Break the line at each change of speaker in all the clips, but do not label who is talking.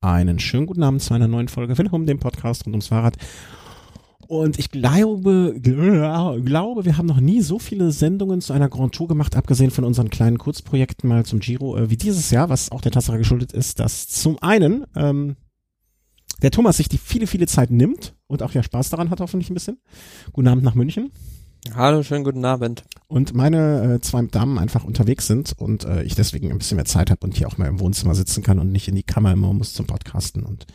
Einen schönen guten Abend zu einer neuen Folge Willkommen, dem Podcast rund ums Fahrrad. Und ich glaube, glaube, wir haben noch nie so viele Sendungen zu einer Grand Tour gemacht, abgesehen von unseren kleinen Kurzprojekten mal zum Giro, äh, wie dieses Jahr, was auch der Tatsache geschuldet ist, dass zum einen ähm, der Thomas sich die viele, viele Zeit nimmt und auch ja Spaß daran hat, hoffentlich ein bisschen. Guten Abend nach München.
Hallo, schönen guten Abend.
Und meine äh, zwei Damen einfach unterwegs sind und äh, ich deswegen ein bisschen mehr Zeit habe und hier auch mal im Wohnzimmer sitzen kann und nicht in die Kammer immer muss zum Podcasten. Und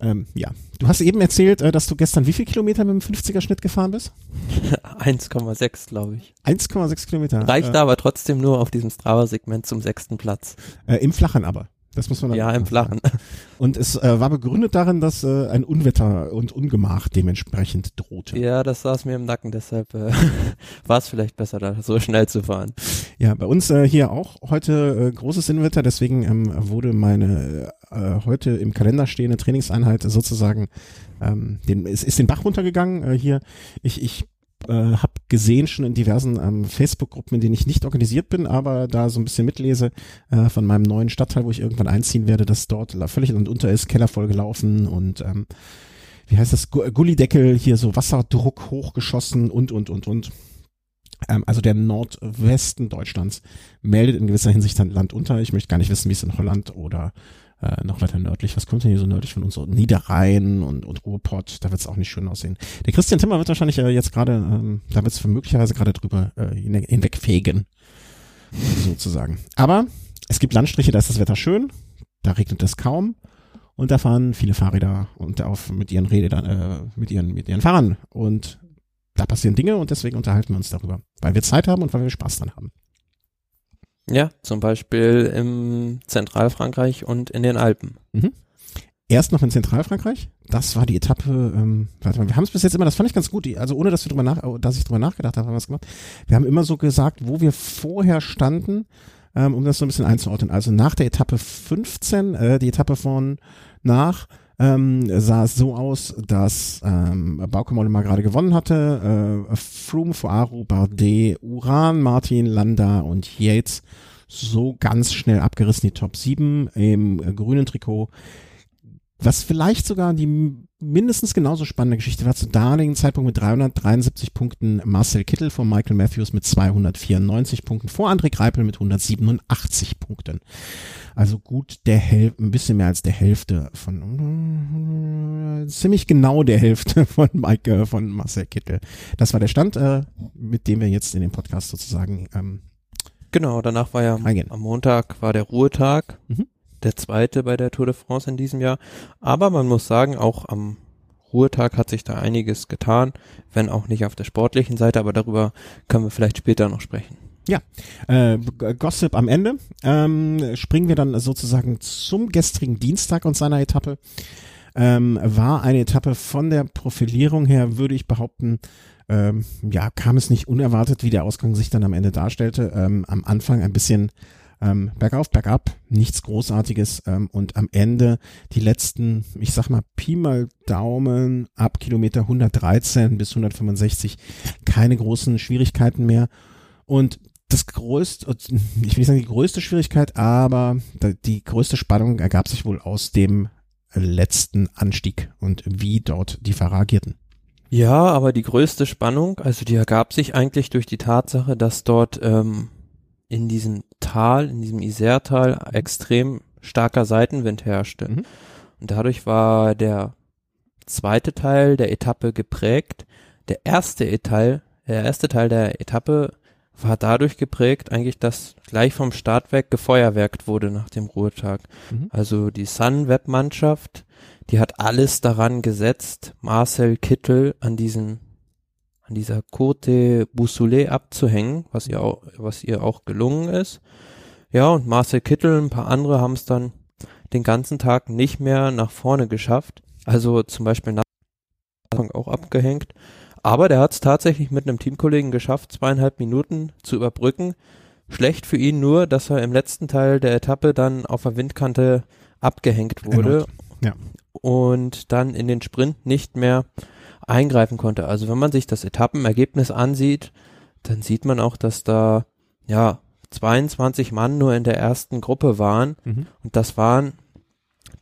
ähm, ja, du hast eben erzählt, äh, dass du gestern wie viel Kilometer mit dem 50er Schnitt gefahren bist?
1,6 glaube ich.
1,6 Kilometer.
Reicht äh, aber trotzdem nur auf diesem Strava-Segment zum sechsten Platz.
Äh, Im Flachen aber. Das muss man
Ja, im Flachen.
Und es äh, war begründet darin, dass äh, ein Unwetter und Ungemach dementsprechend drohte.
Ja, das saß mir im Nacken, deshalb äh, war es vielleicht besser, da so schnell zu fahren.
Ja, bei uns äh, hier auch heute äh, großes Unwetter, deswegen ähm, wurde meine äh, heute im Kalender stehende Trainingseinheit sozusagen, ähm, den, es ist den Bach runtergegangen äh, hier. Ich, ich äh, habe gesehen schon in diversen ähm, Facebook-Gruppen, in denen ich nicht organisiert bin, aber da so ein bisschen mitlese äh, von meinem neuen Stadtteil, wo ich irgendwann einziehen werde, dass dort völlig unter ist, Keller voll gelaufen und ähm, wie heißt das, Gullideckel, hier so Wasserdruck hochgeschossen und, und, und, und. Ähm, also der Nordwesten Deutschlands meldet in gewisser Hinsicht dann Land unter. Ich möchte gar nicht wissen, wie es in Holland oder äh, noch weiter nördlich. Was kommt denn hier so nördlich von uns? So Niederrhein und, und Ruhrpott, da wird es auch nicht schön aussehen. Der Christian Timmer wird wahrscheinlich äh, jetzt gerade, ähm, da wird es möglicherweise gerade drüber äh, hinwegfegen, sozusagen. Aber es gibt Landstriche, da ist das Wetter schön, da regnet es kaum und da fahren viele Fahrräder und auf mit ihren Rädern, äh, mit ihren mit ihren Fahrern und da passieren Dinge und deswegen unterhalten wir uns darüber, weil wir Zeit haben und weil wir Spaß dran haben.
Ja, zum Beispiel im Zentralfrankreich und in den Alpen.
Mhm. Erst noch in Zentralfrankreich. Das war die Etappe, ähm, warte mal, wir haben es bis jetzt immer, das fand ich ganz gut, also ohne dass wir drüber nach, dass ich drüber nachgedacht habe, haben wir es gemacht. Wir haben immer so gesagt, wo wir vorher standen, ähm, um das so ein bisschen einzuordnen. Also nach der Etappe 15, äh, die Etappe von nach ähm, sah es so aus, dass ähm, Bauke Mollema gerade gewonnen hatte. Äh, Froome, Foaru, Bardet, Uran, Martin, Landa und Yates so ganz schnell abgerissen, die Top 7 im äh, grünen Trikot. Was vielleicht sogar die mindestens genauso spannende Geschichte war zu damaligen Zeitpunkt mit 373 Punkten Marcel Kittel vor Michael Matthews mit 294 Punkten, vor André Greipel mit 187 Punkten. Also gut der Hälfte, ein bisschen mehr als der Hälfte von, äh, ziemlich genau der Hälfte von Mike, äh, von Marcel Kittel. Das war der Stand, äh, mit dem wir jetzt in dem Podcast sozusagen ähm,
Genau, danach war ja
Eingehen.
am Montag war der Ruhetag.
Mhm
der zweite bei der Tour de France in diesem Jahr. Aber man muss sagen, auch am Ruhetag hat sich da einiges getan, wenn auch nicht auf der sportlichen Seite, aber darüber können wir vielleicht später noch sprechen.
Ja, äh, Gossip am Ende. Ähm, springen wir dann sozusagen zum gestrigen Dienstag und seiner Etappe. Ähm, war eine Etappe von der Profilierung her, würde ich behaupten, ähm, ja, kam es nicht unerwartet, wie der Ausgang sich dann am Ende darstellte. Ähm, am Anfang ein bisschen ähm, bergauf, bergab, nichts Großartiges ähm, und am Ende die letzten, ich sag mal, Pi mal Daumen ab Kilometer 113 bis 165 keine großen Schwierigkeiten mehr und das größte, ich will nicht sagen die größte Schwierigkeit, aber die größte Spannung ergab sich wohl aus dem letzten Anstieg und wie dort die Fahrer agierten.
Ja, aber die größte Spannung, also die ergab sich eigentlich durch die Tatsache, dass dort ähm, in diesem Tal, in diesem Isertal extrem starker Seitenwind herrschte. Mhm. Und dadurch war der zweite Teil der Etappe geprägt. Der erste Teil, der erste Teil der Etappe war dadurch geprägt, eigentlich, dass gleich vom Start weg gefeuerwerkt wurde nach dem Ruhetag. Mhm. Also die Sunweb-Mannschaft, die hat alles daran gesetzt, Marcel Kittel an diesen an dieser Côte Boussoulet abzuhängen, was ihr auch, was ihr auch gelungen ist. Ja, und Marcel Kittel, ein paar andere haben es dann den ganzen Tag nicht mehr nach vorne geschafft. Also zum Beispiel nach auch abgehängt. Aber der hat es tatsächlich mit einem Teamkollegen geschafft, zweieinhalb Minuten zu überbrücken. Schlecht für ihn nur, dass er im letzten Teil der Etappe dann auf der Windkante abgehängt wurde.
Ja.
Und dann in den Sprint nicht mehr eingreifen konnte. Also wenn man sich das Etappenergebnis ansieht, dann sieht man auch, dass da ja 22 Mann nur in der ersten Gruppe waren
mhm.
und das waren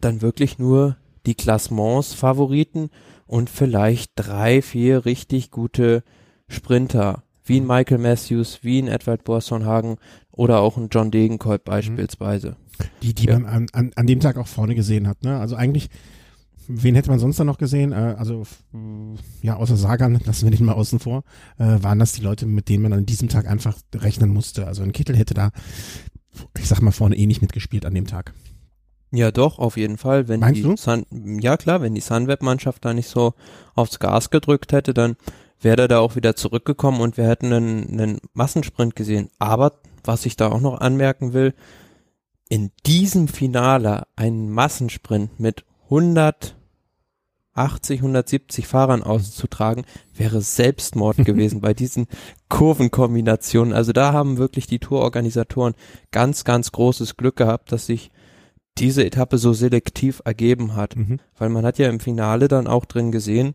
dann wirklich nur die Klassements-Favoriten und vielleicht drei, vier richtig gute Sprinter, wie ein Michael Matthews, wie ein Edward Borsonhagen oder auch ein John Degenkolb mhm. beispielsweise.
Die, die ja. man an, an, dem Tag auch vorne gesehen hat. Ne? Also eigentlich, wen hätte man sonst da noch gesehen? Äh, also ja, außer Sagan, lassen wir nicht mal außen vor, äh, waren das die Leute, mit denen man an diesem Tag einfach rechnen musste. Also ein Kittel hätte da, ich sag mal, vorne eh nicht mitgespielt an dem Tag.
Ja, doch, auf jeden Fall. Wenn
Meinst
die
du?
Sun, ja klar, wenn die Sunweb-Mannschaft da nicht so aufs Gas gedrückt hätte, dann wäre er da auch wieder zurückgekommen und wir hätten einen, einen Massensprint gesehen. Aber was ich da auch noch anmerken will, in diesem Finale einen Massensprint mit 180, 170 Fahrern auszutragen, wäre Selbstmord gewesen bei diesen Kurvenkombinationen. Also da haben wirklich die Tourorganisatoren ganz, ganz großes Glück gehabt, dass sich diese Etappe so selektiv ergeben hat. Mhm. Weil man hat ja im Finale dann auch drin gesehen,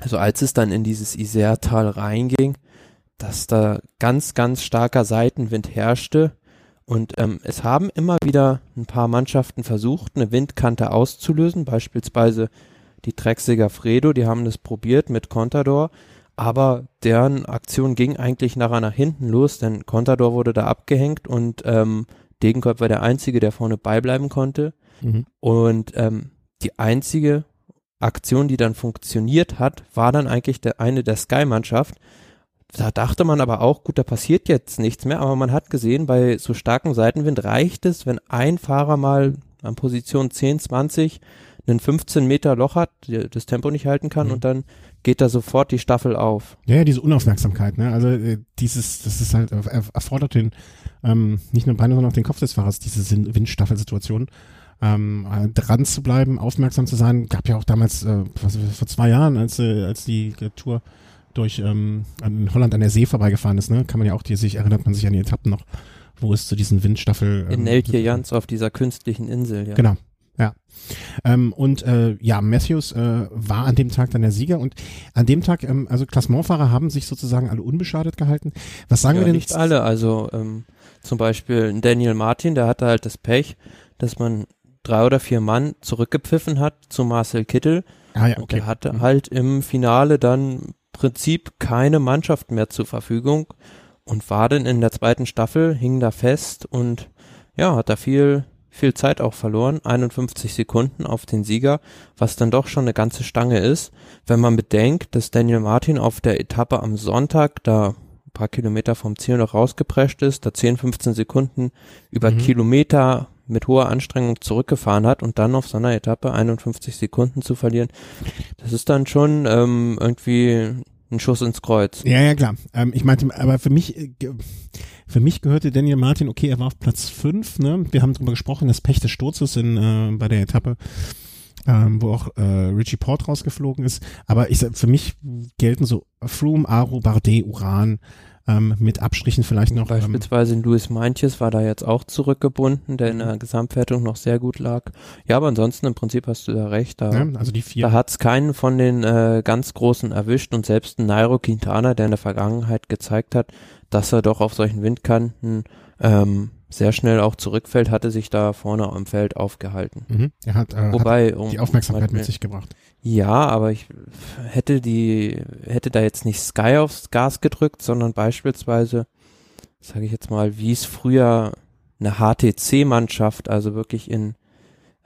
also als es dann in dieses Isertal reinging, dass da ganz, ganz starker Seitenwind herrschte. Und ähm, es haben immer wieder ein paar Mannschaften versucht, eine Windkante auszulösen, beispielsweise die Trexiger Fredo, die haben das probiert mit Contador, aber deren Aktion ging eigentlich nachher nach hinten los, denn Contador wurde da abgehängt und ähm, Degenkolb war der Einzige, der vorne beibleiben konnte. Mhm. Und ähm, die einzige Aktion, die dann funktioniert hat, war dann eigentlich der, eine der Sky-Mannschaft. Da dachte man aber auch, gut, da passiert jetzt nichts mehr, aber man hat gesehen, bei so starkem Seitenwind reicht es, wenn ein Fahrer mal an Position 10, 20 einen 15 Meter Loch hat, das Tempo nicht halten kann mhm. und dann geht da sofort die Staffel auf.
Ja, ja diese Unaufmerksamkeit, ne? Also äh, dieses, das ist halt erfordert den ähm, nicht nur Beine, sondern auch den Kopf des Fahrers, diese Windstaffelsituation ähm, äh, dran zu bleiben, aufmerksam zu sein. Gab ja auch damals, äh, was, vor zwei Jahren, als, äh, als die Tour durch ähm, in Holland an der See vorbeigefahren ist, ne? Kann man ja auch, die, sich erinnert man sich an die Etappen noch, wo es zu diesen Windstaffel.
Ähm, in Neltje Jans auf dieser künstlichen Insel, ja.
Genau. Ja. Ähm, und äh, ja, Matthews äh, war an dem Tag dann der Sieger und an dem Tag, ähm, also Klassementfahrer haben sich sozusagen alle unbeschadet gehalten. Was sagen
ja,
wir denn?
Nicht alle, also ähm, zum Beispiel Daniel Martin, der hatte halt das Pech, dass man drei oder vier Mann zurückgepfiffen hat zu Marcel Kittel.
Ah, ja, okay.
Und der hatte mhm. halt im Finale dann Prinzip keine Mannschaft mehr zur Verfügung und war dann in der zweiten Staffel, hing da fest und ja, hat da viel, viel Zeit auch verloren. 51 Sekunden auf den Sieger, was dann doch schon eine ganze Stange ist. Wenn man bedenkt, dass Daniel Martin auf der Etappe am Sonntag da ein paar Kilometer vom Ziel noch rausgeprescht ist, da 10, 15 Sekunden über mhm. Kilometer mit hoher Anstrengung zurückgefahren hat und dann auf so einer Etappe 51 Sekunden zu verlieren, das ist dann schon ähm, irgendwie ein Schuss ins Kreuz.
Ja, ja, klar. Ähm, ich meinte, aber für mich, äh, für mich gehörte Daniel Martin, okay, er war auf Platz 5, ne? Wir haben darüber gesprochen, das Pech des Sturzes in, äh, bei der Etappe. Ähm, wo auch äh, Richie Port rausgeflogen ist. Aber ich für mich gelten so Froome, Aro, Bardet, Uran, ähm, mit Abstrichen vielleicht noch.
Beispielsweise ähm, Luis Meintjes war da jetzt auch zurückgebunden, der in der Gesamtwertung noch sehr gut lag. Ja, aber ansonsten im Prinzip hast du da recht. Da,
ja, also die vier.
Da hat's keinen von den äh, ganz Großen erwischt und selbst ein Nairo Quintana, der in der Vergangenheit gezeigt hat, dass er doch auf solchen Windkanten ähm, sehr schnell auch zurückfällt, hatte sich da vorne am Feld aufgehalten.
Mhm. Er hat, äh, Wobei, hat die Aufmerksamkeit um, mit sich gebracht.
Ja, aber ich hätte die, hätte da jetzt nicht Sky aufs Gas gedrückt, sondern beispielsweise, sage ich jetzt mal, wie es früher eine HTC-Mannschaft, also wirklich in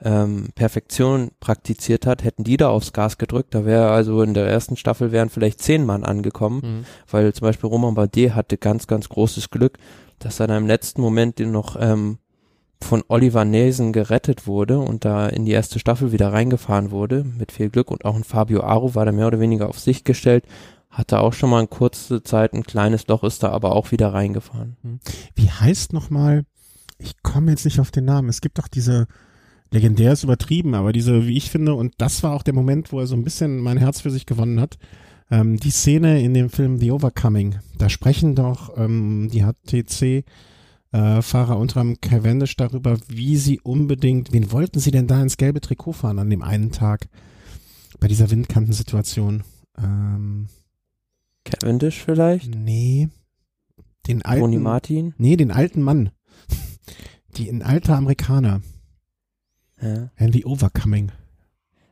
ähm, Perfektion praktiziert hat, hätten die da aufs Gas gedrückt. Da wäre also in der ersten Staffel wären vielleicht zehn Mann angekommen, mhm. weil zum Beispiel Roman Bardet hatte ganz, ganz großes Glück, dass er da im letzten Moment den noch ähm, von Oliver Nelson gerettet wurde und da in die erste Staffel wieder reingefahren wurde, mit viel Glück. Und auch ein Fabio Aru war da mehr oder weniger auf sich gestellt, hatte auch schon mal eine kurze Zeit ein kleines Loch, ist da aber auch wieder reingefahren. Hm.
Wie heißt nochmal, ich komme jetzt nicht auf den Namen, es gibt doch diese, legendär ist übertrieben, aber diese, wie ich finde, und das war auch der Moment, wo er so ein bisschen mein Herz für sich gewonnen hat, ähm, die Szene in dem Film The Overcoming, da sprechen doch ähm, die HTC äh, Fahrer unter dem Cavendish darüber, wie sie unbedingt, wen wollten sie denn da ins gelbe Trikot fahren an dem einen Tag bei dieser Windkantensituation? Ähm,
Cavendish vielleicht?
Nee. Den alten.
Tony Martin?
Nee, den alten Mann. Die, ein alter Amerikaner.
Ja.
And the Overcoming.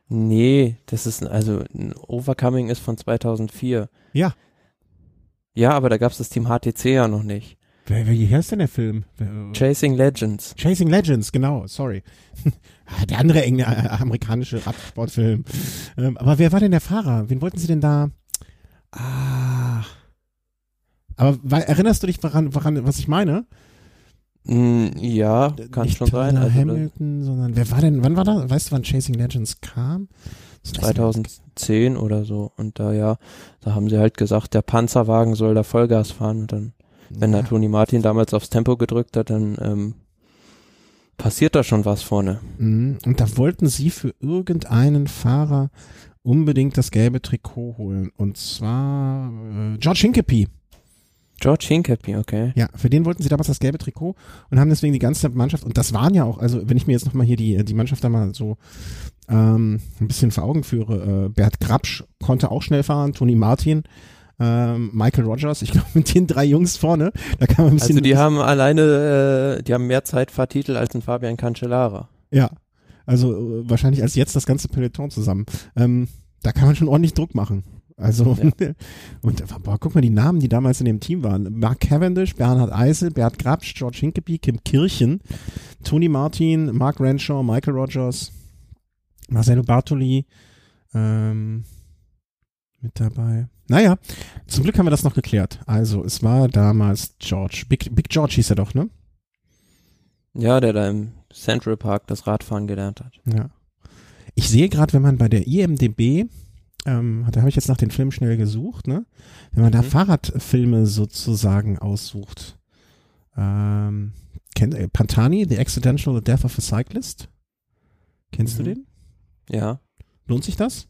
Nee, das ist, also ein Overcoming ist von 2004.
Ja.
Ja, aber da gab es das Team HTC ja noch nicht.
Wer, wie heißt denn der Film? Wer-
Chasing Legends.
Chasing Legends, genau, sorry. Der andere enge, äh, amerikanische Radsportfilm. Ähm, aber wer war denn der Fahrer? Wen wollten sie denn da? Ah. Aber wa- erinnerst du dich daran, woran, was ich meine?
Mm, ja, kann
Nicht
schon sein. Also
Hamilton, sondern wer war denn, wann war das? Weißt du, wann Chasing Legends kam? Das weiß ich nicht.
2010 oder so. Und da ja, da haben sie halt gesagt, der Panzerwagen soll da Vollgas fahren. Und dann, wenn da
Ja.
Toni Martin damals aufs Tempo gedrückt hat, dann ähm, passiert da schon was vorne.
Mhm. Und da wollten sie für irgendeinen Fahrer unbedingt das gelbe Trikot holen. Und zwar äh, George Hincapie.
George Hincapie, okay.
Ja, für den wollten sie damals das gelbe Trikot und haben deswegen die ganze Mannschaft, und das waren ja auch, also wenn ich mir jetzt nochmal hier die, die Mannschaft da mal so ähm, ein bisschen vor Augen führe, äh, Bert Grabsch konnte auch schnell fahren, Toni Martin, ähm, Michael Rogers, ich glaube mit den drei Jungs vorne, da kann man ein bisschen...
Also die haben alleine, äh, die haben mehr Zeitfahrtitel als ein Fabian Cancellara.
Ja, also äh, wahrscheinlich als jetzt das ganze Peloton zusammen. Ähm, da kann man schon ordentlich Druck machen. Also, und äh, boah, guck mal die Namen, die damals in dem Team waren. Mark Cavendish, Bernhard Eisel, Bert Grabsch, George Hincapie, Kim Kirchen, Tony Martin, Mark Renshaw, Michael Rogers, Marcelo Bartoli, ähm, mit dabei. Naja, zum Glück haben wir das noch geklärt. Also, es war damals George. Big, Big George hieß er doch, ne?
Ja, der da im Central Park das Radfahren gelernt hat.
Ja. Ich sehe gerade, wenn man bei der IMDB, ähm, da habe ich jetzt nach den Filmen schnell gesucht, ne? Wenn man da
Mhm.
Fahrradfilme sozusagen aussucht. Ähm, kennt, äh, Pantani, The Accidental Death of a Cyclist? Kennst
Mhm.
du den?
Ja.
Lohnt sich das?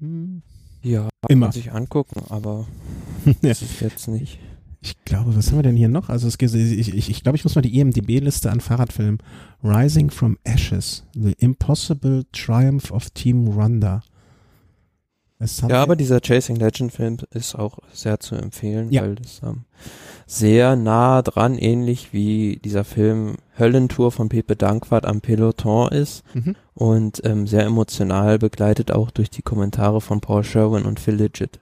Hm.
Ja,
Immer.
kann sich angucken, aber
Ja.
das ist jetzt nicht.
Ich glaube, was haben wir denn hier noch? Also es, ich, ich, ich glaube, ich muss mal die IMDB-Liste an Fahrradfilmen. Rising from Ashes, The Impossible Triumph of Team Rwanda.
Ja, aber dieser Chasing Legend Film ist auch sehr zu empfehlen,
Ja.
weil das ähm, sehr nah dran, ähnlich wie dieser Film Höllentour von Pepe Dankwart am Peloton ist
Mhm.
und ähm, sehr emotional begleitet auch durch die Kommentare von Paul Sherwin und Phil Lidgett.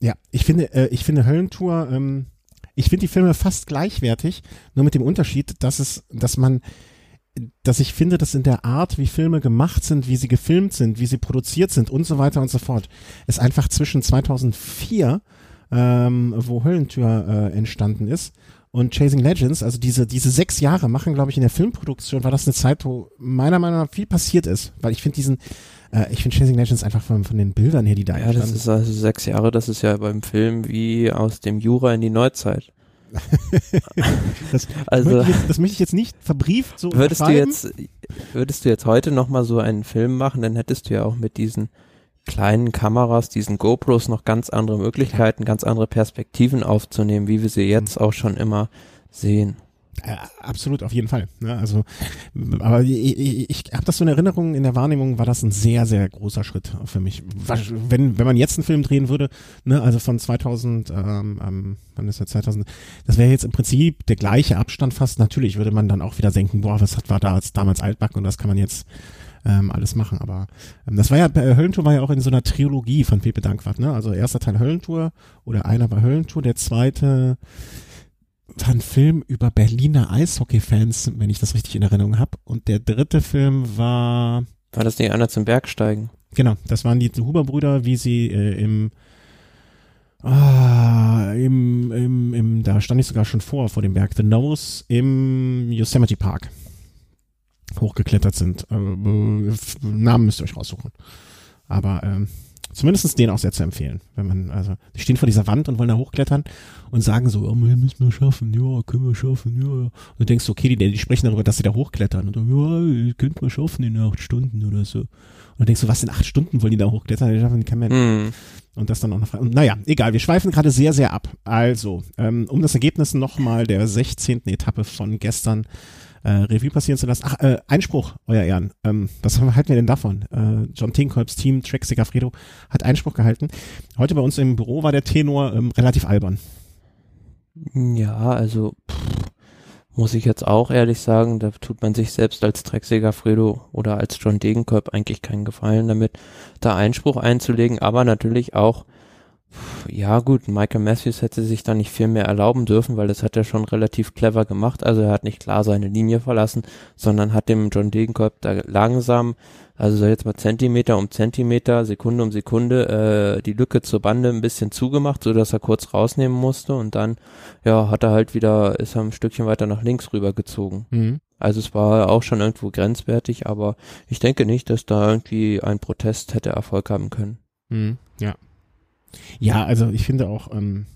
Ja, ich finde, äh, ich finde Höllentour, ähm, ich finde die Filme fast gleichwertig, nur mit dem Unterschied, dass es, dass man, dass ich finde, dass in der Art, wie Filme gemacht sind, wie sie gefilmt sind, wie sie produziert sind und so weiter und so fort, es einfach zwischen 2004, ähm, wo Höllentür äh, entstanden ist, und Chasing Legends, also diese, diese sechs Jahre machen, glaube ich, in der Filmproduktion, war das eine Zeit, wo meiner Meinung nach viel passiert ist, weil ich finde diesen, äh, ich finde Chasing Legends einfach von, von den Bildern her, die da
Ja, das
entstanden
ist also sechs Jahre, das ist ja beim Film wie aus dem Jura in die Neuzeit.
Das,
Also
möchte ich jetzt, das möchte ich jetzt nicht verbrieft so
würdest du jetzt, würdest du jetzt heute nochmal so einen Film machen, dann hättest du ja auch mit diesen kleinen Kameras, diesen GoPros noch ganz andere Möglichkeiten, ganz andere Perspektiven aufzunehmen, wie wir sie jetzt
Mhm.
auch schon immer sehen.
Äh, absolut, auf jeden Fall. Ne? Also, aber ich, ich, ich habe das so in Erinnerung, in der Wahrnehmung war das ein sehr, sehr großer Schritt für mich. Wenn, wenn man jetzt einen Film drehen würde, ne, also von 2000, ähm, ähm, wann ist der 2000, das wäre jetzt im Prinzip der gleiche Abstand fast. Natürlich würde man dann auch wieder denken, boah, was hat war da als damals altbacken und das kann man jetzt ähm, alles machen. Aber ähm, das war ja, äh, Höllentour war ja auch in so einer Trilogie von Pepe Dankwart, ne? Also erster Teil Höllentour oder einer war Höllentour, der zweite war ein Film über Berliner Eishockey-Fans, wenn ich das richtig in Erinnerung habe. Und der dritte Film war,
War das nicht einer zum Bergsteigen?
genau, das waren die Huber-Brüder, wie sie äh, im, ah, im, im, im, da stand ich sogar schon vor, vor dem Berg, The Nose im Yosemite Park hochgeklettert sind. Äh, äh, Namen müsst ihr euch raussuchen. Aber ähm, zumindest den auch sehr zu empfehlen. Wenn man, also, die stehen vor dieser Wand und wollen da hochklettern und sagen so, oh, wir müssen wir schaffen, ja, können wir schaffen, ja, ja. Und du denkst, okay, die, die sprechen darüber, dass sie da hochklettern. Und dann, ja, ihr könnt mal schaffen in acht Stunden oder so. Und du denkst so, was in acht Stunden wollen die da hochklettern? Die schaffen kein Mensch.
Hm.
Und das dann auch noch. Und naja, egal, wir schweifen gerade sehr, sehr ab. Also, ähm, um das Ergebnis nochmal der 16. Etappe von gestern äh, Revue passieren zu lassen. Ach, äh, Einspruch, euer Ehren. Ähm, was halten wir denn davon? Äh, John Tinkolbs Team, Trek Segafredo, hat Einspruch gehalten. Heute bei uns im Büro war der Tenor ähm, relativ albern.
Ja, also pff, muss ich jetzt auch ehrlich sagen, da tut man sich selbst als Drecksäger Fredo oder als John Degenkolb eigentlich keinen Gefallen damit, da Einspruch einzulegen, aber natürlich auch, ja gut, Michael Matthews hätte sich da nicht viel mehr erlauben dürfen, weil das hat er schon relativ clever gemacht, also er hat nicht klar seine Linie verlassen, sondern hat dem John Degenkolb da langsam also so jetzt mal Zentimeter um Zentimeter, Sekunde um Sekunde äh, die Lücke zur Bande ein bisschen zugemacht, so dass er kurz rausnehmen musste und dann ja hat er halt wieder ist er ein Stückchen weiter nach links rübergezogen. Mhm. Also es war auch schon irgendwo grenzwertig, aber ich denke nicht, dass da irgendwie ein Protest hätte Erfolg haben können.
Mhm. Ja. Ja, also ich finde auch ähm,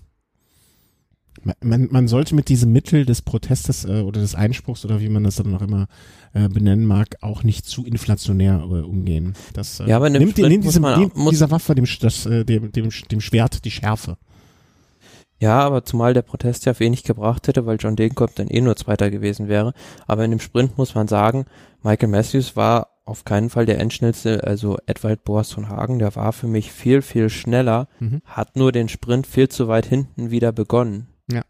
man, man sollte mit diesem Mittel des Protestes äh, oder des Einspruchs oder wie man das dann noch immer äh, benennen mag, auch nicht zu inflationär äh, umgehen. Das
äh, ja, aber
nimmt, nimmt diesem, man, dieser Waffe dem, das, äh, dem, dem, dem Schwert die Schärfe.
Ja, aber zumal der Protest ja wenig gebracht hätte, weil John Degenkolb dann eh nur Zweiter gewesen wäre. Aber in dem Sprint muss man sagen, Michael Matthews war auf keinen Fall der Endschnellste, also Edwald Boas von Hagen, der war für mich viel, viel schneller, mhm. hat nur den Sprint viel zu weit hinten wieder begonnen.
Ja.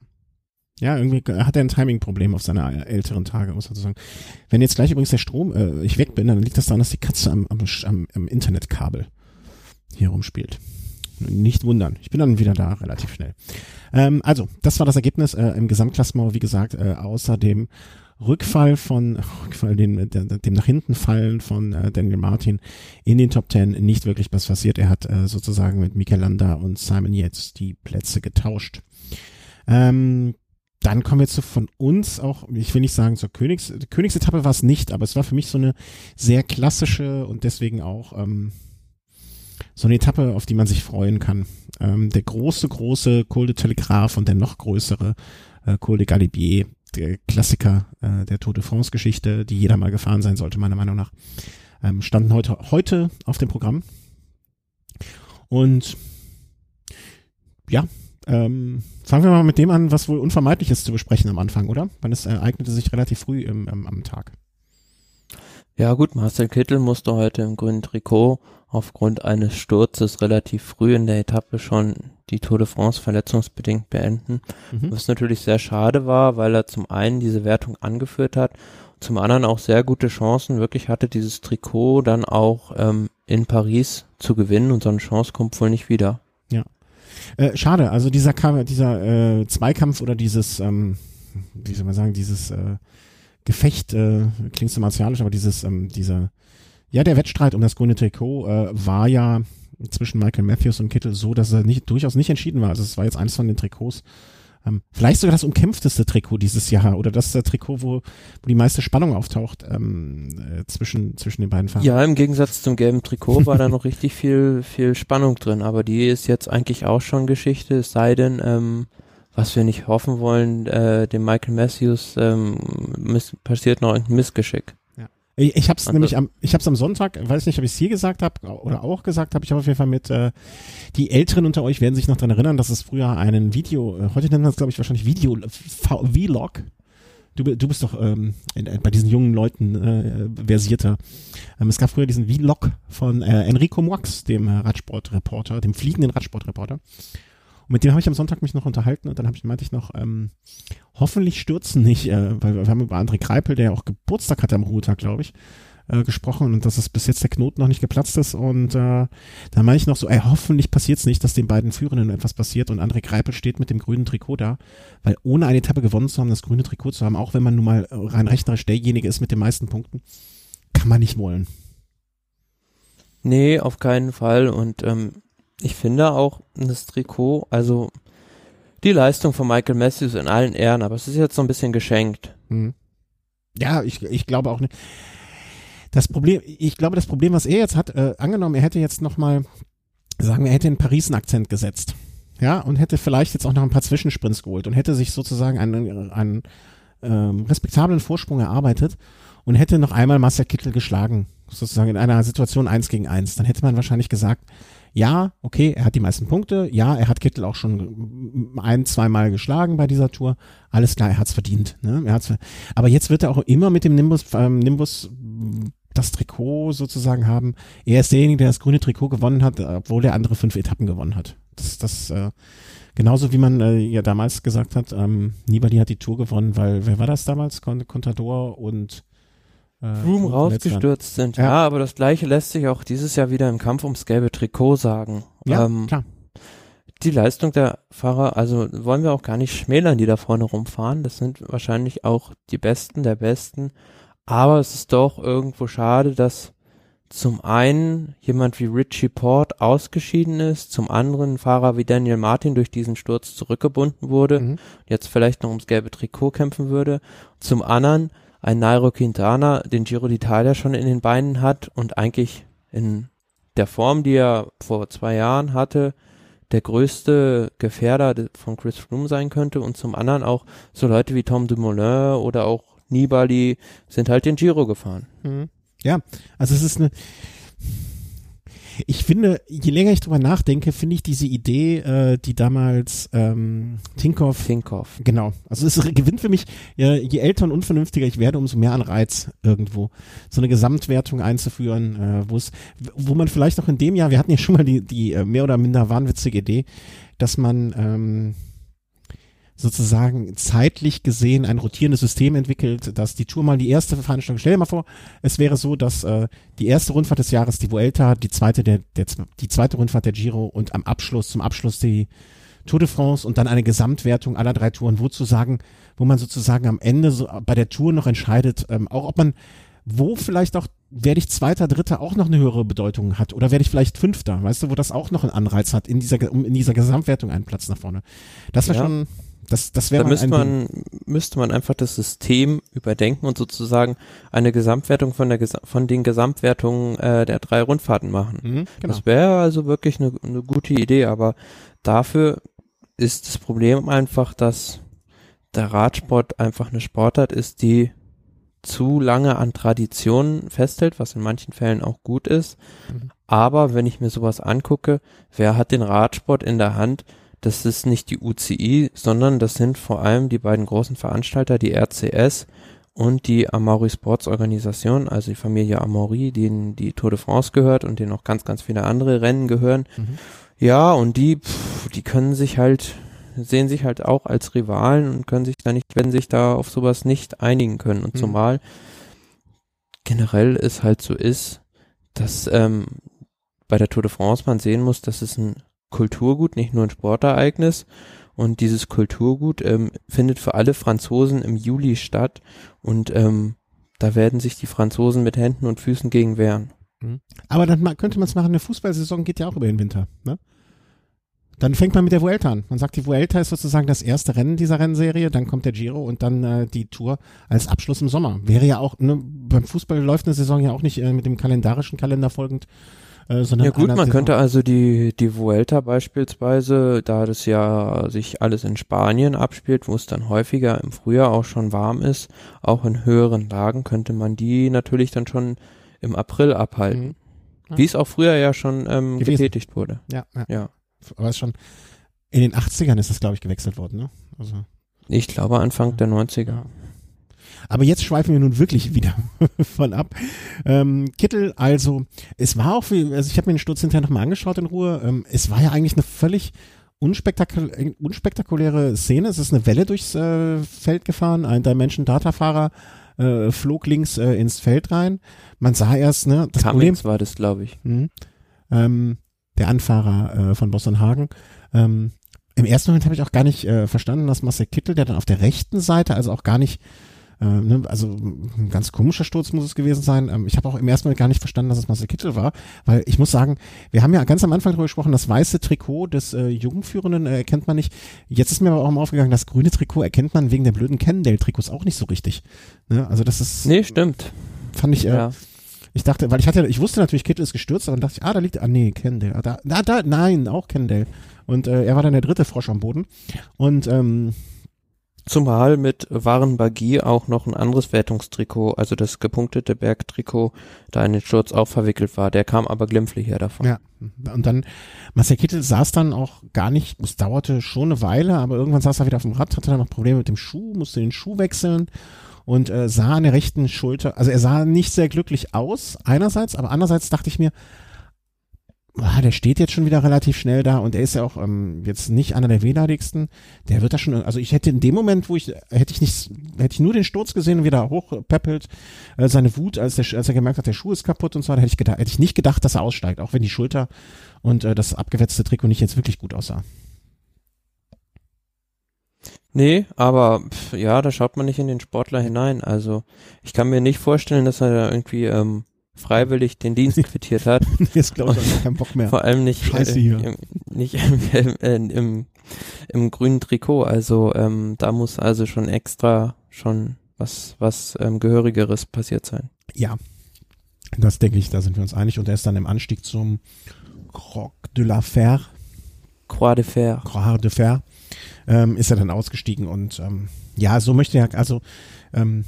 Ja, irgendwie hat er ein Timing-Problem auf seine älteren Tage, muss man so sagen. Wenn jetzt gleich übrigens der Strom, äh, ich weg bin, dann liegt das daran, dass die Katze am, am, am, Internetkabel hier rumspielt. Nicht wundern. Ich bin dann wieder da, relativ schnell. Ähm, also, das war das Ergebnis äh, im Gesamtklassement, wie gesagt, äh, außer dem Rückfall von, Rückfall, dem, dem nach hinten fallen von äh, Daniel Martin in den Top Ten nicht wirklich was passiert. Er hat äh, sozusagen mit Mikel Landa und Simon Yates die Plätze getauscht. Ähm, dann kommen wir zu von uns auch, ich will nicht sagen zur Königs, Königsetappe war es nicht, aber es war für mich so eine sehr klassische und deswegen auch ähm, so eine Etappe, auf die man sich freuen kann. Ähm, der große, große Col Telegraph und der noch größere äh, Col de Galibier, der Klassiker äh, der Tour de France Geschichte, die jeder mal gefahren sein sollte, meiner Meinung nach, ähm, standen heute, heute auf dem Programm. Und ja, ähm, fangen wir mal mit dem an, was wohl unvermeidlich ist zu besprechen am Anfang, oder? Weil es ereignete sich relativ früh im, im, am Tag.
Ja gut, Marcel Kittel musste heute im grünen Trikot aufgrund eines Sturzes relativ früh in der Etappe schon die Tour de France verletzungsbedingt beenden. Mhm. Was natürlich sehr schade war, weil er zum einen diese Wertung angeführt hat, zum anderen auch sehr gute Chancen wirklich hatte, dieses Trikot dann auch ähm, in Paris zu gewinnen und so eine Chance kommt wohl nicht wieder.
Äh, schade, also dieser, dieser äh, Zweikampf oder dieses, ähm, wie soll man sagen, dieses äh, Gefecht, äh, klingt so martialisch, aber dieses, ähm, dieser, ja, der Wettstreit um das grüne Trikot äh, war ja zwischen Michael Matthews und Kittel so, dass er nicht, durchaus nicht entschieden war. Also es war jetzt eines von den Trikots, ähm, vielleicht sogar das umkämpfteste Trikot dieses Jahr oder das ist der Trikot, wo, wo die meiste Spannung auftaucht ähm, äh, zwischen, zwischen den beiden Fahrern.
Ja, im Gegensatz zum gelben Trikot war da noch richtig viel, viel Spannung drin, aber die ist jetzt eigentlich auch schon Geschichte, es sei denn, ähm, was wir nicht hoffen wollen, äh, dem Michael Matthews ähm, passiert noch ein Missgeschick.
Ich, ich habe es nämlich am, ich habe es am Sonntag, weiß nicht, ob ich es hier gesagt habe oder auch gesagt habe. Ich habe auf jeden Fall mit äh, die Älteren unter euch werden sich noch dran erinnern, dass es früher einen Video, äh, heute nennt man es glaube ich wahrscheinlich Video Vlog. Du, du bist doch ähm, in, bei diesen jungen Leuten äh, versierter. Ähm, es gab früher diesen Vlog von äh, Enrico Moix, dem Radsportreporter, dem fliegenden Radsportreporter. Und mit dem habe ich am Sonntag mich noch unterhalten und dann habe ich, meinte ich noch, ähm, hoffentlich stürzen nicht, äh, weil wir haben über André Kreipel, der ja auch Geburtstag hatte am Ruhetag, glaube ich, äh, gesprochen und dass es bis jetzt der Knoten noch nicht geplatzt ist und äh, da meine ich noch so, ey, hoffentlich passiert es nicht, dass den beiden Führenden etwas passiert und André Kreipel steht mit dem grünen Trikot da, weil ohne eine Etappe gewonnen zu haben, das grüne Trikot zu haben, auch wenn man nun mal rein rechnerisch derjenige ist mit den meisten Punkten, kann man nicht wollen.
Nee, auf keinen Fall und ähm, ich finde auch das Trikot, also die Leistung von Michael Matthews in allen Ehren, aber es ist jetzt so ein bisschen geschenkt. Hm.
Ja, ich, ich glaube auch nicht. Das Problem, ich glaube, das Problem, was er jetzt hat, äh, angenommen, er hätte jetzt nochmal, sagen wir, er hätte einen Akzent gesetzt. Ja, und hätte vielleicht jetzt auch noch ein paar Zwischensprints geholt und hätte sich sozusagen einen, einen ähm, respektablen Vorsprung erarbeitet und hätte noch einmal Marcel Kittel geschlagen, sozusagen in einer Situation eins gegen eins. Dann hätte man wahrscheinlich gesagt, ja, okay, er hat die meisten Punkte, ja, er hat Kittel auch schon ein, zweimal geschlagen bei dieser Tour, alles klar, er hat's verdient. Ne? Er hat's, aber jetzt wird er auch immer mit dem Nimbus, ähm, Nimbus das Trikot sozusagen haben. Er ist derjenige, der das grüne Trikot gewonnen hat, obwohl der andere fünf Etappen gewonnen hat. Das, das äh, genauso wie man äh, ja damals gesagt hat, ähm, Nibali hat die Tour gewonnen, weil wer war das damals? Contador und
Froome rausgestürzt sind. Ja. ja. aber das gleiche lässt sich auch dieses Jahr wieder im Kampf ums gelbe Trikot sagen.
Ja, ähm, klar.
Die Leistung der Fahrer, also wollen wir auch gar nicht schmälern, die da vorne rumfahren. Das sind wahrscheinlich auch die Besten der Besten. Aber es ist doch irgendwo schade, dass zum einen jemand wie Richie Port ausgeschieden ist, zum anderen ein Fahrer wie Daniel Martin durch diesen Sturz zurückgebunden wurde, mhm. jetzt vielleicht noch ums gelbe Trikot kämpfen würde, zum anderen ein Nairo Quintana den Giro d'Italia schon in den Beinen hat und eigentlich in der Form, die er vor zwei Jahren hatte, der größte Gefährder von Chris Froome sein könnte und zum anderen auch so Leute wie Tom Dumoulin oder auch Nibali sind halt den Giro gefahren.
Mhm. Ja, also es ist eine. Ich finde, je länger ich drüber nachdenke, finde ich diese Idee, äh, die damals ähm, Tinkoff.
Tinkoff.
Genau. Also es gewinnt für mich, äh, je älter und unvernünftiger ich werde, umso mehr an Reiz irgendwo. So eine Gesamtwertung einzuführen, äh, wo es, wo man vielleicht auch in dem Jahr, wir hatten ja schon mal die, die äh, mehr oder minder wahnwitzige Idee, dass man ähm, sozusagen zeitlich gesehen ein rotierendes System entwickelt, dass die Tour mal die erste Veranstaltung, stell dir mal vor, es wäre so, dass äh, die erste Rundfahrt des Jahres die Vuelta, die zweite der, der die zweite Rundfahrt der Giro und am Abschluss zum Abschluss die Tour de France und dann eine Gesamtwertung aller drei Touren, wo zu sagen, wo man sozusagen am Ende so bei der Tour noch entscheidet, ähm, auch ob man wo vielleicht auch werde ich Zweiter, Dritter auch noch eine höhere Bedeutung hat oder werde ich vielleicht Fünfter, weißt du, wo das auch noch einen Anreiz hat in dieser um in dieser Gesamtwertung einen Platz nach vorne. Das wäre ja. schon das, das wäre
da müsste man, müsste man einfach das System überdenken und sozusagen eine Gesamtwertung von der von den Gesamtwertungen äh, der drei Rundfahrten machen. Mhm, genau. Das wäre also wirklich eine, eine gute Idee, aber dafür ist das Problem einfach, dass der Radsport einfach eine Sportart ist, die zu lange an Traditionen festhält, was in manchen Fällen auch gut ist. Mhm. Aber wenn ich mir sowas angucke, wer hat den Radsport in der Hand, das ist nicht die UCI, sondern das sind vor allem die beiden großen Veranstalter, die RCS und die Amaury Sports Organisation, also die Familie Amaury, denen die Tour de France gehört und denen auch ganz, ganz viele andere Rennen gehören. Mhm. Ja, und die, pff, die können sich halt, sehen sich halt auch als Rivalen und können sich da nicht, wenn sich da auf sowas nicht einigen können. Und mhm. zumal generell es halt so ist, dass ähm, bei der Tour de France man sehen muss, dass es ein Kulturgut, nicht nur ein Sportereignis. Und dieses Kulturgut ähm, findet für alle Franzosen im Juli statt. Und ähm, da werden sich die Franzosen mit Händen und Füßen gegen wehren.
Mhm. Aber dann könnte man es machen, eine Fußballsaison geht ja auch über den Winter. Ne? Dann fängt man mit der Vuelta an. Man sagt, die Vuelta ist sozusagen das erste Rennen dieser Rennserie, dann kommt der Giro und dann äh, die Tour als Abschluss im Sommer. Wäre ja auch, ne, beim Fußball läuft eine Saison ja auch nicht äh, mit dem kalendarischen Kalender folgend,
äh, ja gut, man könnte also die, die Vuelta beispielsweise, da das ja sich alles in Spanien abspielt, wo es dann häufiger im Frühjahr auch schon warm ist, auch in höheren Lagen, könnte man die natürlich dann schon im April abhalten. Mhm. Ja. Wie es auch früher ja schon ähm, getätigt wurde.
Ja, ja. ja. Aber es schon in den 80ern ist das, glaube ich, gewechselt worden, ne? Also.
Ich glaube Anfang der 90er.
Aber jetzt schweifen wir nun wirklich wieder von ab. Ähm, Kittel, also, es war auch, für, also ich habe mir den Sturz hinterher nochmal angeschaut in Ruhe. Ähm, es war ja eigentlich eine völlig unspektakul unspektakuläre Szene. Es ist eine Welle durchs äh, Feld gefahren. Ein Dimension-Data-Fahrer äh, flog links äh, ins Feld rein. Man sah erst, ne,
das Cummings Problem, war das, glaube ich.
Mh, ähm, der Anfahrer äh, von Boston Hagen. Ähm, Im ersten Moment habe ich auch gar nicht äh, verstanden, dass Marcel Kittel, der dann auf der rechten Seite, also auch gar nicht äh, ne, also ein ganz komischer Sturz muss es gewesen sein. Ähm, ich habe auch im ersten Mal gar nicht verstanden, dass es Marcel Kittel war, weil ich muss sagen, wir haben ja ganz am Anfang darüber gesprochen, das weiße Trikot des äh, Jugendführenden äh, erkennt man nicht. Jetzt ist mir aber auch mal aufgegangen, das grüne Trikot erkennt man wegen der blöden Cannondale-Trikots auch nicht so richtig. Ne? Also das ist.
Nee, stimmt.
Fand ich, äh, ja. Ich dachte, weil ich hatte, ich wusste natürlich, Kittel ist gestürzt, aber dann dachte ich, ah, da liegt, ah, nee, Kendall. Ah, da, da, da, nein, auch Kendall. Und äh, er war dann der dritte Frosch am Boden. Und ähm,
Zumal mit Waren Bagi auch noch ein anderes Wertungstrikot, also das gepunktete Bergtrikot, da in den Sturz auch verwickelt war. Der kam aber glimpflich her davon.
Ja, und dann, Marcel Kittel saß dann auch gar nicht, es dauerte schon eine Weile, aber irgendwann saß er wieder auf dem Rad, hatte dann noch Probleme mit dem Schuh, musste den Schuh wechseln und äh, sah an der rechten Schulter, also er sah nicht sehr glücklich aus, einerseits, aber andererseits dachte ich mir, ah, der steht jetzt schon wieder relativ schnell da und er ist ja auch ähm, jetzt nicht einer der wehleidigsten. Der wird da schon, also ich hätte in dem Moment, wo ich, hätte ich nicht, hätte ich nur den Sturz gesehen und wieder hochpeppelt, äh, seine Wut, als, der, als er gemerkt hat, der Schuh ist kaputt und so, da hätte ich gedacht, hätte ich nicht gedacht, dass er aussteigt, auch wenn die Schulter und äh, das abgewetzte Trikot nicht jetzt wirklich gut aussah.
Nee, aber pf, ja, da schaut man nicht in den Sportler hinein. Also ich kann mir nicht vorstellen, dass er da irgendwie ähm, freiwillig den Dienst quittiert hat.
Jetzt glaube ich, keinen Bock mehr.
Vor allem nicht,
Scheiße
äh,
hier.
Im, nicht im, äh, im, im grünen Trikot. Also ähm, da muss also schon extra schon was, was ähm, Gehörigeres passiert sein.
Ja, das denke ich, da sind wir uns einig. Und er ist dann im Anstieg zum Croc de la Fer,
Croix de Fer.
Croix de Fer, ähm, ist er dann ausgestiegen und ähm, ja, so möchte er, also ähm,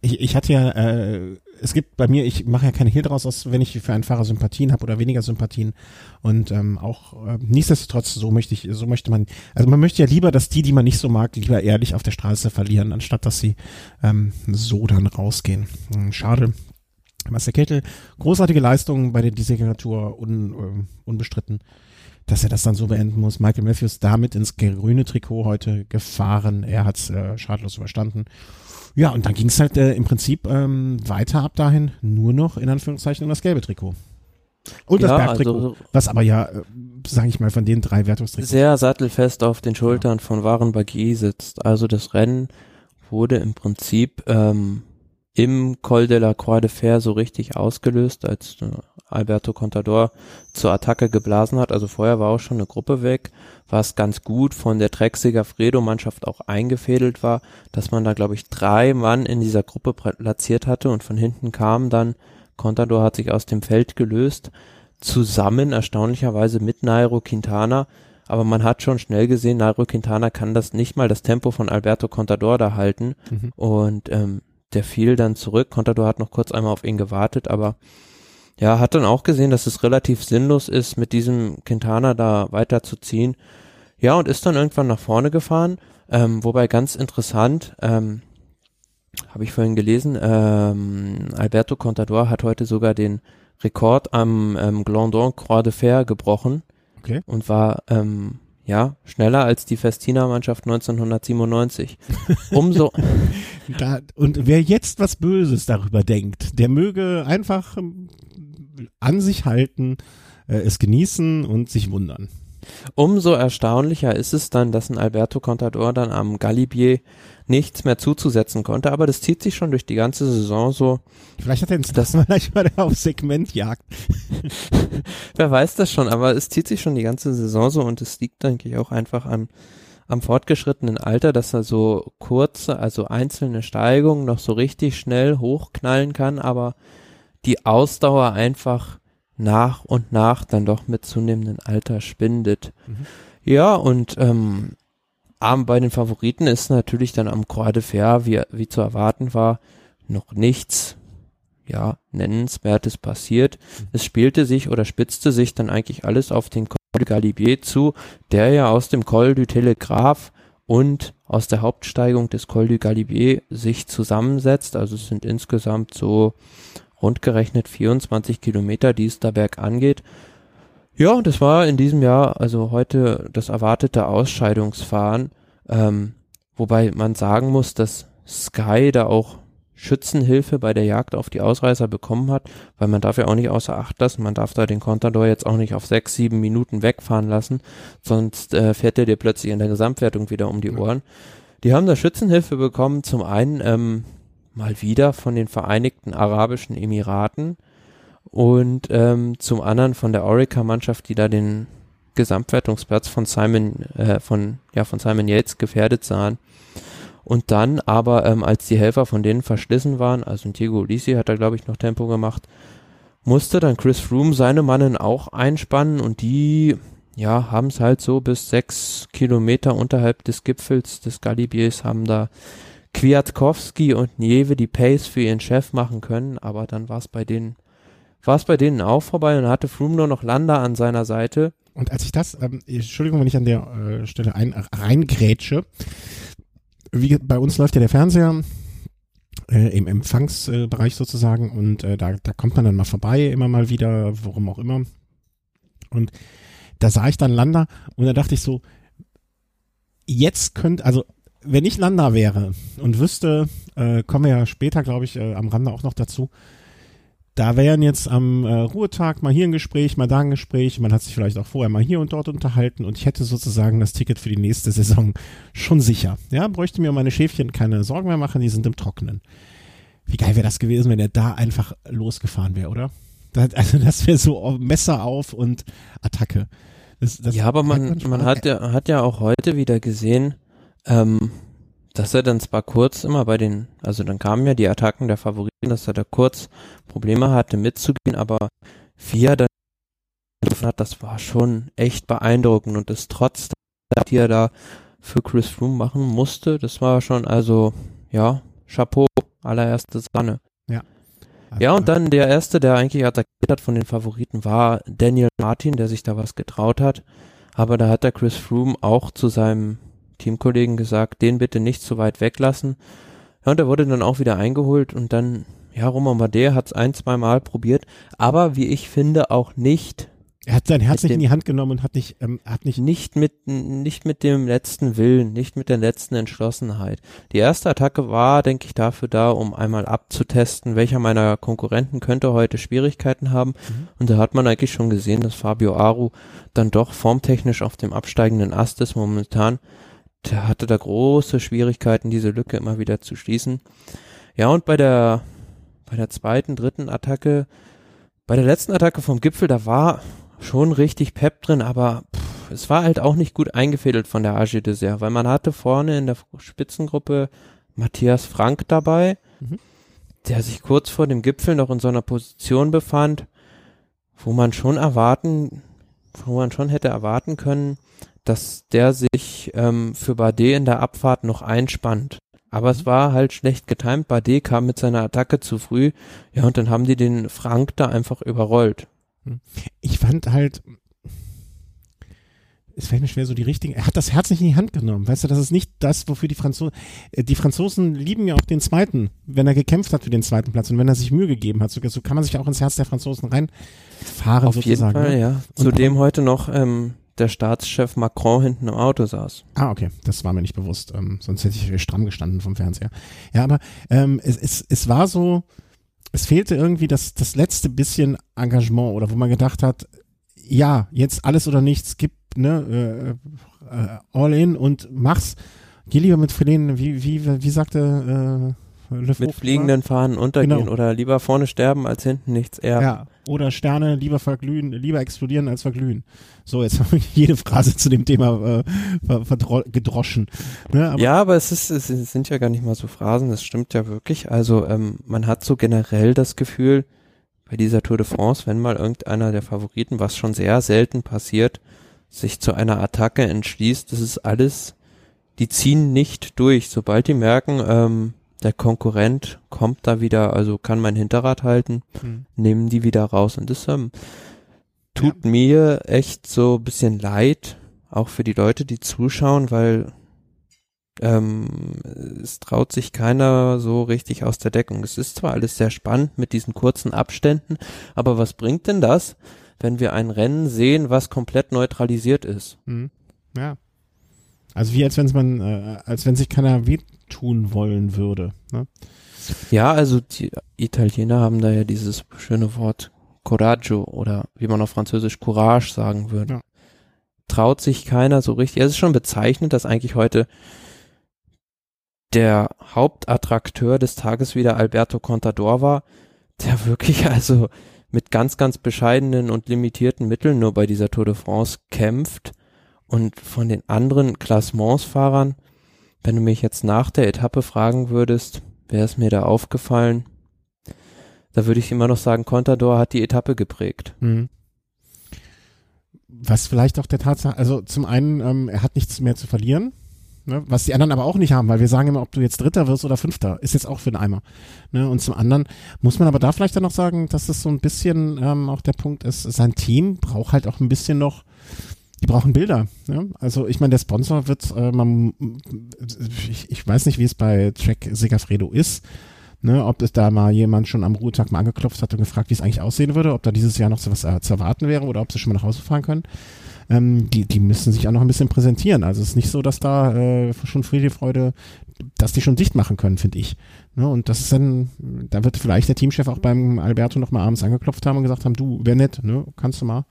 ich, ich hatte ja, äh, es gibt bei mir, ich mache ja keine Hehl draus, aus, wenn ich für einen Fahrer Sympathien habe oder weniger Sympathien und ähm, auch äh, nichtsdestotrotz, so möchte ich, so möchte man, also man möchte ja lieber, dass die, die man nicht so mag, lieber ehrlich auf der Straße verlieren, anstatt dass sie ähm, so dann rausgehen. Hm, Schade, Marcel Kettel, großartige Leistung bei der Dieselgeneratur, un, äh, unbestritten, dass er das dann so beenden muss. Michael Matthews damit ins grüne Trikot heute gefahren. Er hat es äh, schadlos überstanden. Ja, und dann ging es halt äh, im Prinzip ähm, weiter ab dahin nur noch in Anführungszeichen um das gelbe Trikot. Und das
Ja,
Bergtrikot,
also-
was aber ja, äh, sage ich mal, von den drei Wertungstrikots.
Sehr sattelfest auf den Schultern von Waren Bagui sitzt. Also das Rennen wurde im Prinzip ähm, im Col de la Croix de Fer so richtig ausgelöst, als äh, Alberto Contador zur Attacke geblasen hat. Also vorher war auch schon eine Gruppe weg, was ganz gut von der Trexiger Fredo-Mannschaft auch eingefädelt war, dass man da, glaube ich, drei Mann in dieser Gruppe platziert hatte und von hinten kam dann, Contador hat sich aus dem Feld gelöst, zusammen erstaunlicherweise mit Nairo Quintana, aber man hat schon schnell gesehen, Nairo Quintana kann das nicht mal das Tempo von Alberto Contador da halten
Mhm.
und ähm, der fiel dann zurück. Contador hat noch kurz einmal auf ihn gewartet, aber ja, hat dann auch gesehen, dass es relativ sinnlos ist, mit diesem Quintana da weiterzuziehen. Ja, und ist dann irgendwann nach vorne gefahren, ähm, wobei ganz interessant, ähm, habe ich vorhin gelesen, ähm, Alberto Contador hat heute sogar den Rekord am ähm, Glandon Croix de Fer gebrochen
Okay.
und war ähm, ja schneller als die Festina-Mannschaft 1997. Umso
Da, und wer jetzt was Böses darüber denkt, der möge einfach ähm, an sich halten, äh, es genießen und sich wundern.
umso erstaunlicher ist es dann, dass ein Alberto Contador dann am Galibier nichts mehr zuzusetzen konnte, aber das zieht sich schon durch die ganze Saison so.
Vielleicht hat er
Das-
das vielleicht mal der auf Segment jagt.
Wer weiß das schon, aber es zieht sich schon die ganze Saison so und es liegt, denke ich, auch einfach am, am fortgeschrittenen Alter, dass er so kurze, also einzelne Steigungen noch so richtig schnell hochknallen kann, aber die Ausdauer einfach nach und nach dann doch mit zunehmendem Alter spindet.
Mhm.
Ja, und ähm, aber bei den Favoriten ist natürlich dann am Croix de Fer, wie, wie zu erwarten war, noch nichts ja, nennenswertes passiert. Es spielte sich oder spitzte sich dann eigentlich alles auf den Col de Galibier zu, der ja aus dem Col du Telegraph und aus der Hauptsteigung des Col du Galibier sich zusammensetzt. Also es sind insgesamt so rundgerechnet 24 Kilometer, die es da bergan geht. Ja, und das war in diesem Jahr, also heute das erwartete Ausscheidungsfahren, ähm, wobei man sagen muss, dass Sky da auch Schützenhilfe bei der Jagd auf die Ausreißer bekommen hat, weil man darf ja auch nicht außer Acht lassen, man darf da den Contador jetzt auch nicht auf sechs, sieben Minuten wegfahren lassen, sonst äh, fährt er dir plötzlich in der Gesamtwertung wieder um die Ohren. Die haben da Schützenhilfe bekommen, zum einen ähm, mal wieder von den Vereinigten Arabischen Emiraten und ähm, zum anderen von der Orica-Mannschaft, die da den Gesamtwertungsplatz von Simon, äh, von, ja, von Simon Yates gefährdet sahen. Und dann aber, ähm, als die Helfer von denen verschlissen waren, also Diego Ulisi hat da, glaube ich, noch Tempo gemacht, musste dann Chris Froome seine Mannen auch einspannen und die, ja, haben es halt so bis sechs Kilometer unterhalb des Gipfels des Galibiers haben da Kwiatkowski und Nieve die Pace für ihren Chef machen können, aber dann war es bei denen, war es bei denen auch vorbei und hatte Froome nur noch Landa an seiner Seite.
Und als ich das, ähm, Entschuldigung, wenn ich an der äh, Stelle ein, reingrätsche, wie bei uns läuft ja der Fernseher äh, im Empfangsbereich sozusagen und äh, da, da kommt man dann mal vorbei, immer mal wieder, worum auch immer. Und da sah ich dann Landa und da dachte ich so, jetzt könnte, also wenn ich Landa wäre und wüsste, äh, kommen wir ja später, glaube ich, äh, am Rande auch noch dazu, da wären jetzt am äh, Ruhetag mal hier ein Gespräch, mal da ein Gespräch, man hat sich vielleicht auch vorher mal hier und dort unterhalten und ich hätte sozusagen das Ticket für die nächste Saison schon sicher. Ja, bräuchte mir um meine Schäfchen keine Sorgen mehr machen, die sind im Trockenen. Wie geil wäre das gewesen, wenn er da einfach losgefahren wäre, oder? Das, also das wäre so Messer auf und Attacke.
Das, das ja, aber man, man hat ja, hat ja auch heute wieder gesehen, ähm, dass er dann zwar kurz immer bei den, also dann kamen ja die Attacken der Favoriten, dass er da kurz Probleme hatte mitzugehen, aber wie er dann hat, das war schon echt beeindruckend und das trotz, die er da für Chris Froome machen musste, das war schon also, ja, Chapeau, allererste Sahne.
Ja.
Also ja, und dann der erste, der eigentlich attackiert hat von den Favoriten, war Daniel Martin, der sich da was getraut hat. Aber da hat der Chris Froome auch zu seinem Teamkollegen gesagt, den bitte nicht zu weit weglassen. Ja, und er wurde dann auch wieder eingeholt und dann, ja, Roman Bardet hat es ein, zwei Mal probiert, aber wie ich finde auch nicht
er hat sein Herz nicht in die Hand genommen und hat nicht, ähm, hat nicht.
Nicht mit, nicht mit dem letzten Willen, nicht mit der letzten Entschlossenheit. Die erste Attacke war, denke ich, dafür da, um einmal abzutesten, welcher meiner Konkurrenten könnte heute Schwierigkeiten haben. Mhm. Und da hat man eigentlich schon gesehen, dass Fabio Aru dann doch formtechnisch auf dem absteigenden Ast ist momentan. Der hatte da große Schwierigkeiten, diese Lücke immer wieder zu schließen. Ja, und bei der, bei der zweiten, dritten Attacke, bei der letzten Attacke vom Gipfel, da war schon richtig Pep drin, aber pff, es war halt auch nicht gut eingefädelt von der AG Dessert, weil man hatte vorne in der Spitzengruppe Matthias Frank dabei, mhm. der sich kurz vor dem Gipfel noch in so einer Position befand, wo man schon erwarten, wo man schon hätte erwarten können, dass der sich ähm, für Bardet in der Abfahrt noch einspannt. Aber es mhm. war halt schlecht getimt. Bardet kam mit seiner Attacke zu früh. Ja, und dann haben die den Frank da einfach überrollt.
Hm. Ich fand halt, es fällt mir schwer, so die richtigen, er hat das Herz nicht in die Hand genommen. Weißt du, das ist nicht das, wofür die Franzosen, äh, die Franzosen lieben ja auch den zweiten, wenn er gekämpft hat für den zweiten Platz und wenn er sich Mühe gegeben hat. So, so kann man sich auch ins Herz der Franzosen reinfahren,
Auf sozusagen. Jeden Fall, ne? ja. Zudem heute noch ähm, der Staatschef Macron hinten im Auto saß.
Ah, okay, das war mir nicht bewusst. Ähm, sonst hätte ich stramm gestanden vom Fernseher. Ja, aber ähm, es, es, es war so, es fehlte irgendwie das, das letzte bisschen Engagement oder wo man gedacht hat, ja, jetzt alles oder nichts, gib ne, äh, äh, all in und mach's. Geh lieber mit Verlehen, wie, wie, wie sagte äh,
mit fliegenden Fahnen untergehen genau. oder lieber vorne sterben als hinten nichts eher.
Ja, oder Sterne lieber verglühen, lieber explodieren als verglühen. So, jetzt haben wir jede Phrase zu dem Thema äh, gedroschen.
Ne, aber ja, aber es, ist, es sind ja gar nicht mal so Phrasen, das stimmt ja wirklich. Also ähm, man hat so generell das Gefühl, bei dieser Tour de France, wenn mal irgendeiner der Favoriten, was schon sehr selten passiert, sich zu einer Attacke entschließt, das ist alles, die ziehen nicht durch. Sobald die merken, ähm, der Konkurrent kommt da wieder, also kann mein Hinterrad halten, mhm. nehmen die wieder raus. Und das ähm, tut ja. mir echt so ein bisschen leid, auch für die Leute, die zuschauen, weil ähm, es traut sich keiner so richtig aus der Deckung. Es ist zwar alles sehr spannend mit diesen kurzen Abständen, aber was bringt denn das, wenn wir ein Rennen sehen, was komplett neutralisiert ist?
Mhm. Ja. Also wie als wenn man, äh, als wenn sich keiner wehtun wollen würde. Ne?
Ja, also die Italiener haben da ja dieses schöne Wort Coraggio oder wie man auf Französisch Courage sagen würde. Ja. Traut sich keiner so richtig. Es ist schon bezeichnend, dass eigentlich heute der Hauptattrakteur des Tages wieder Alberto Contador war, der wirklich also mit ganz, ganz bescheidenen und limitierten Mitteln nur bei dieser Tour de France kämpft und von den anderen Klassementsfahrern, wenn du mich jetzt nach der Etappe fragen würdest, wäre es mir da aufgefallen, da würde ich immer noch sagen, Contador hat die Etappe geprägt. Mhm.
Was vielleicht auch der Tatsache, also zum einen, ähm, er hat nichts mehr zu verlieren, ne, was die anderen aber auch nicht haben, weil wir sagen immer, ob du jetzt Dritter wirst oder Fünfter, ist jetzt auch für den Eimer. Ne, und zum anderen muss man aber da vielleicht dann noch sagen, dass es so ein bisschen ähm, auch der Punkt ist, sein Team braucht halt auch ein bisschen noch die brauchen Bilder. Ja? Also ich meine, der Sponsor wird, äh, man, ich, ich weiß nicht, wie es bei Track Segafredo ist. Ne, ob es da mal jemand schon am Ruhetag mal angeklopft hat und gefragt, wie es eigentlich aussehen würde, ob da dieses Jahr noch so was äh, zu erwarten wäre oder ob sie schon mal nach Hause fahren können. Ähm, die, die müssen sich auch noch ein bisschen präsentieren. Also es ist nicht so, dass da äh, schon Friede, Freude, dass die schon dicht machen können, finde ich. Ne, und das ist dann, da wird vielleicht der Teamchef auch beim Alberto noch mal abends angeklopft haben und gesagt haben, du, wär nett, ne, kannst du mal.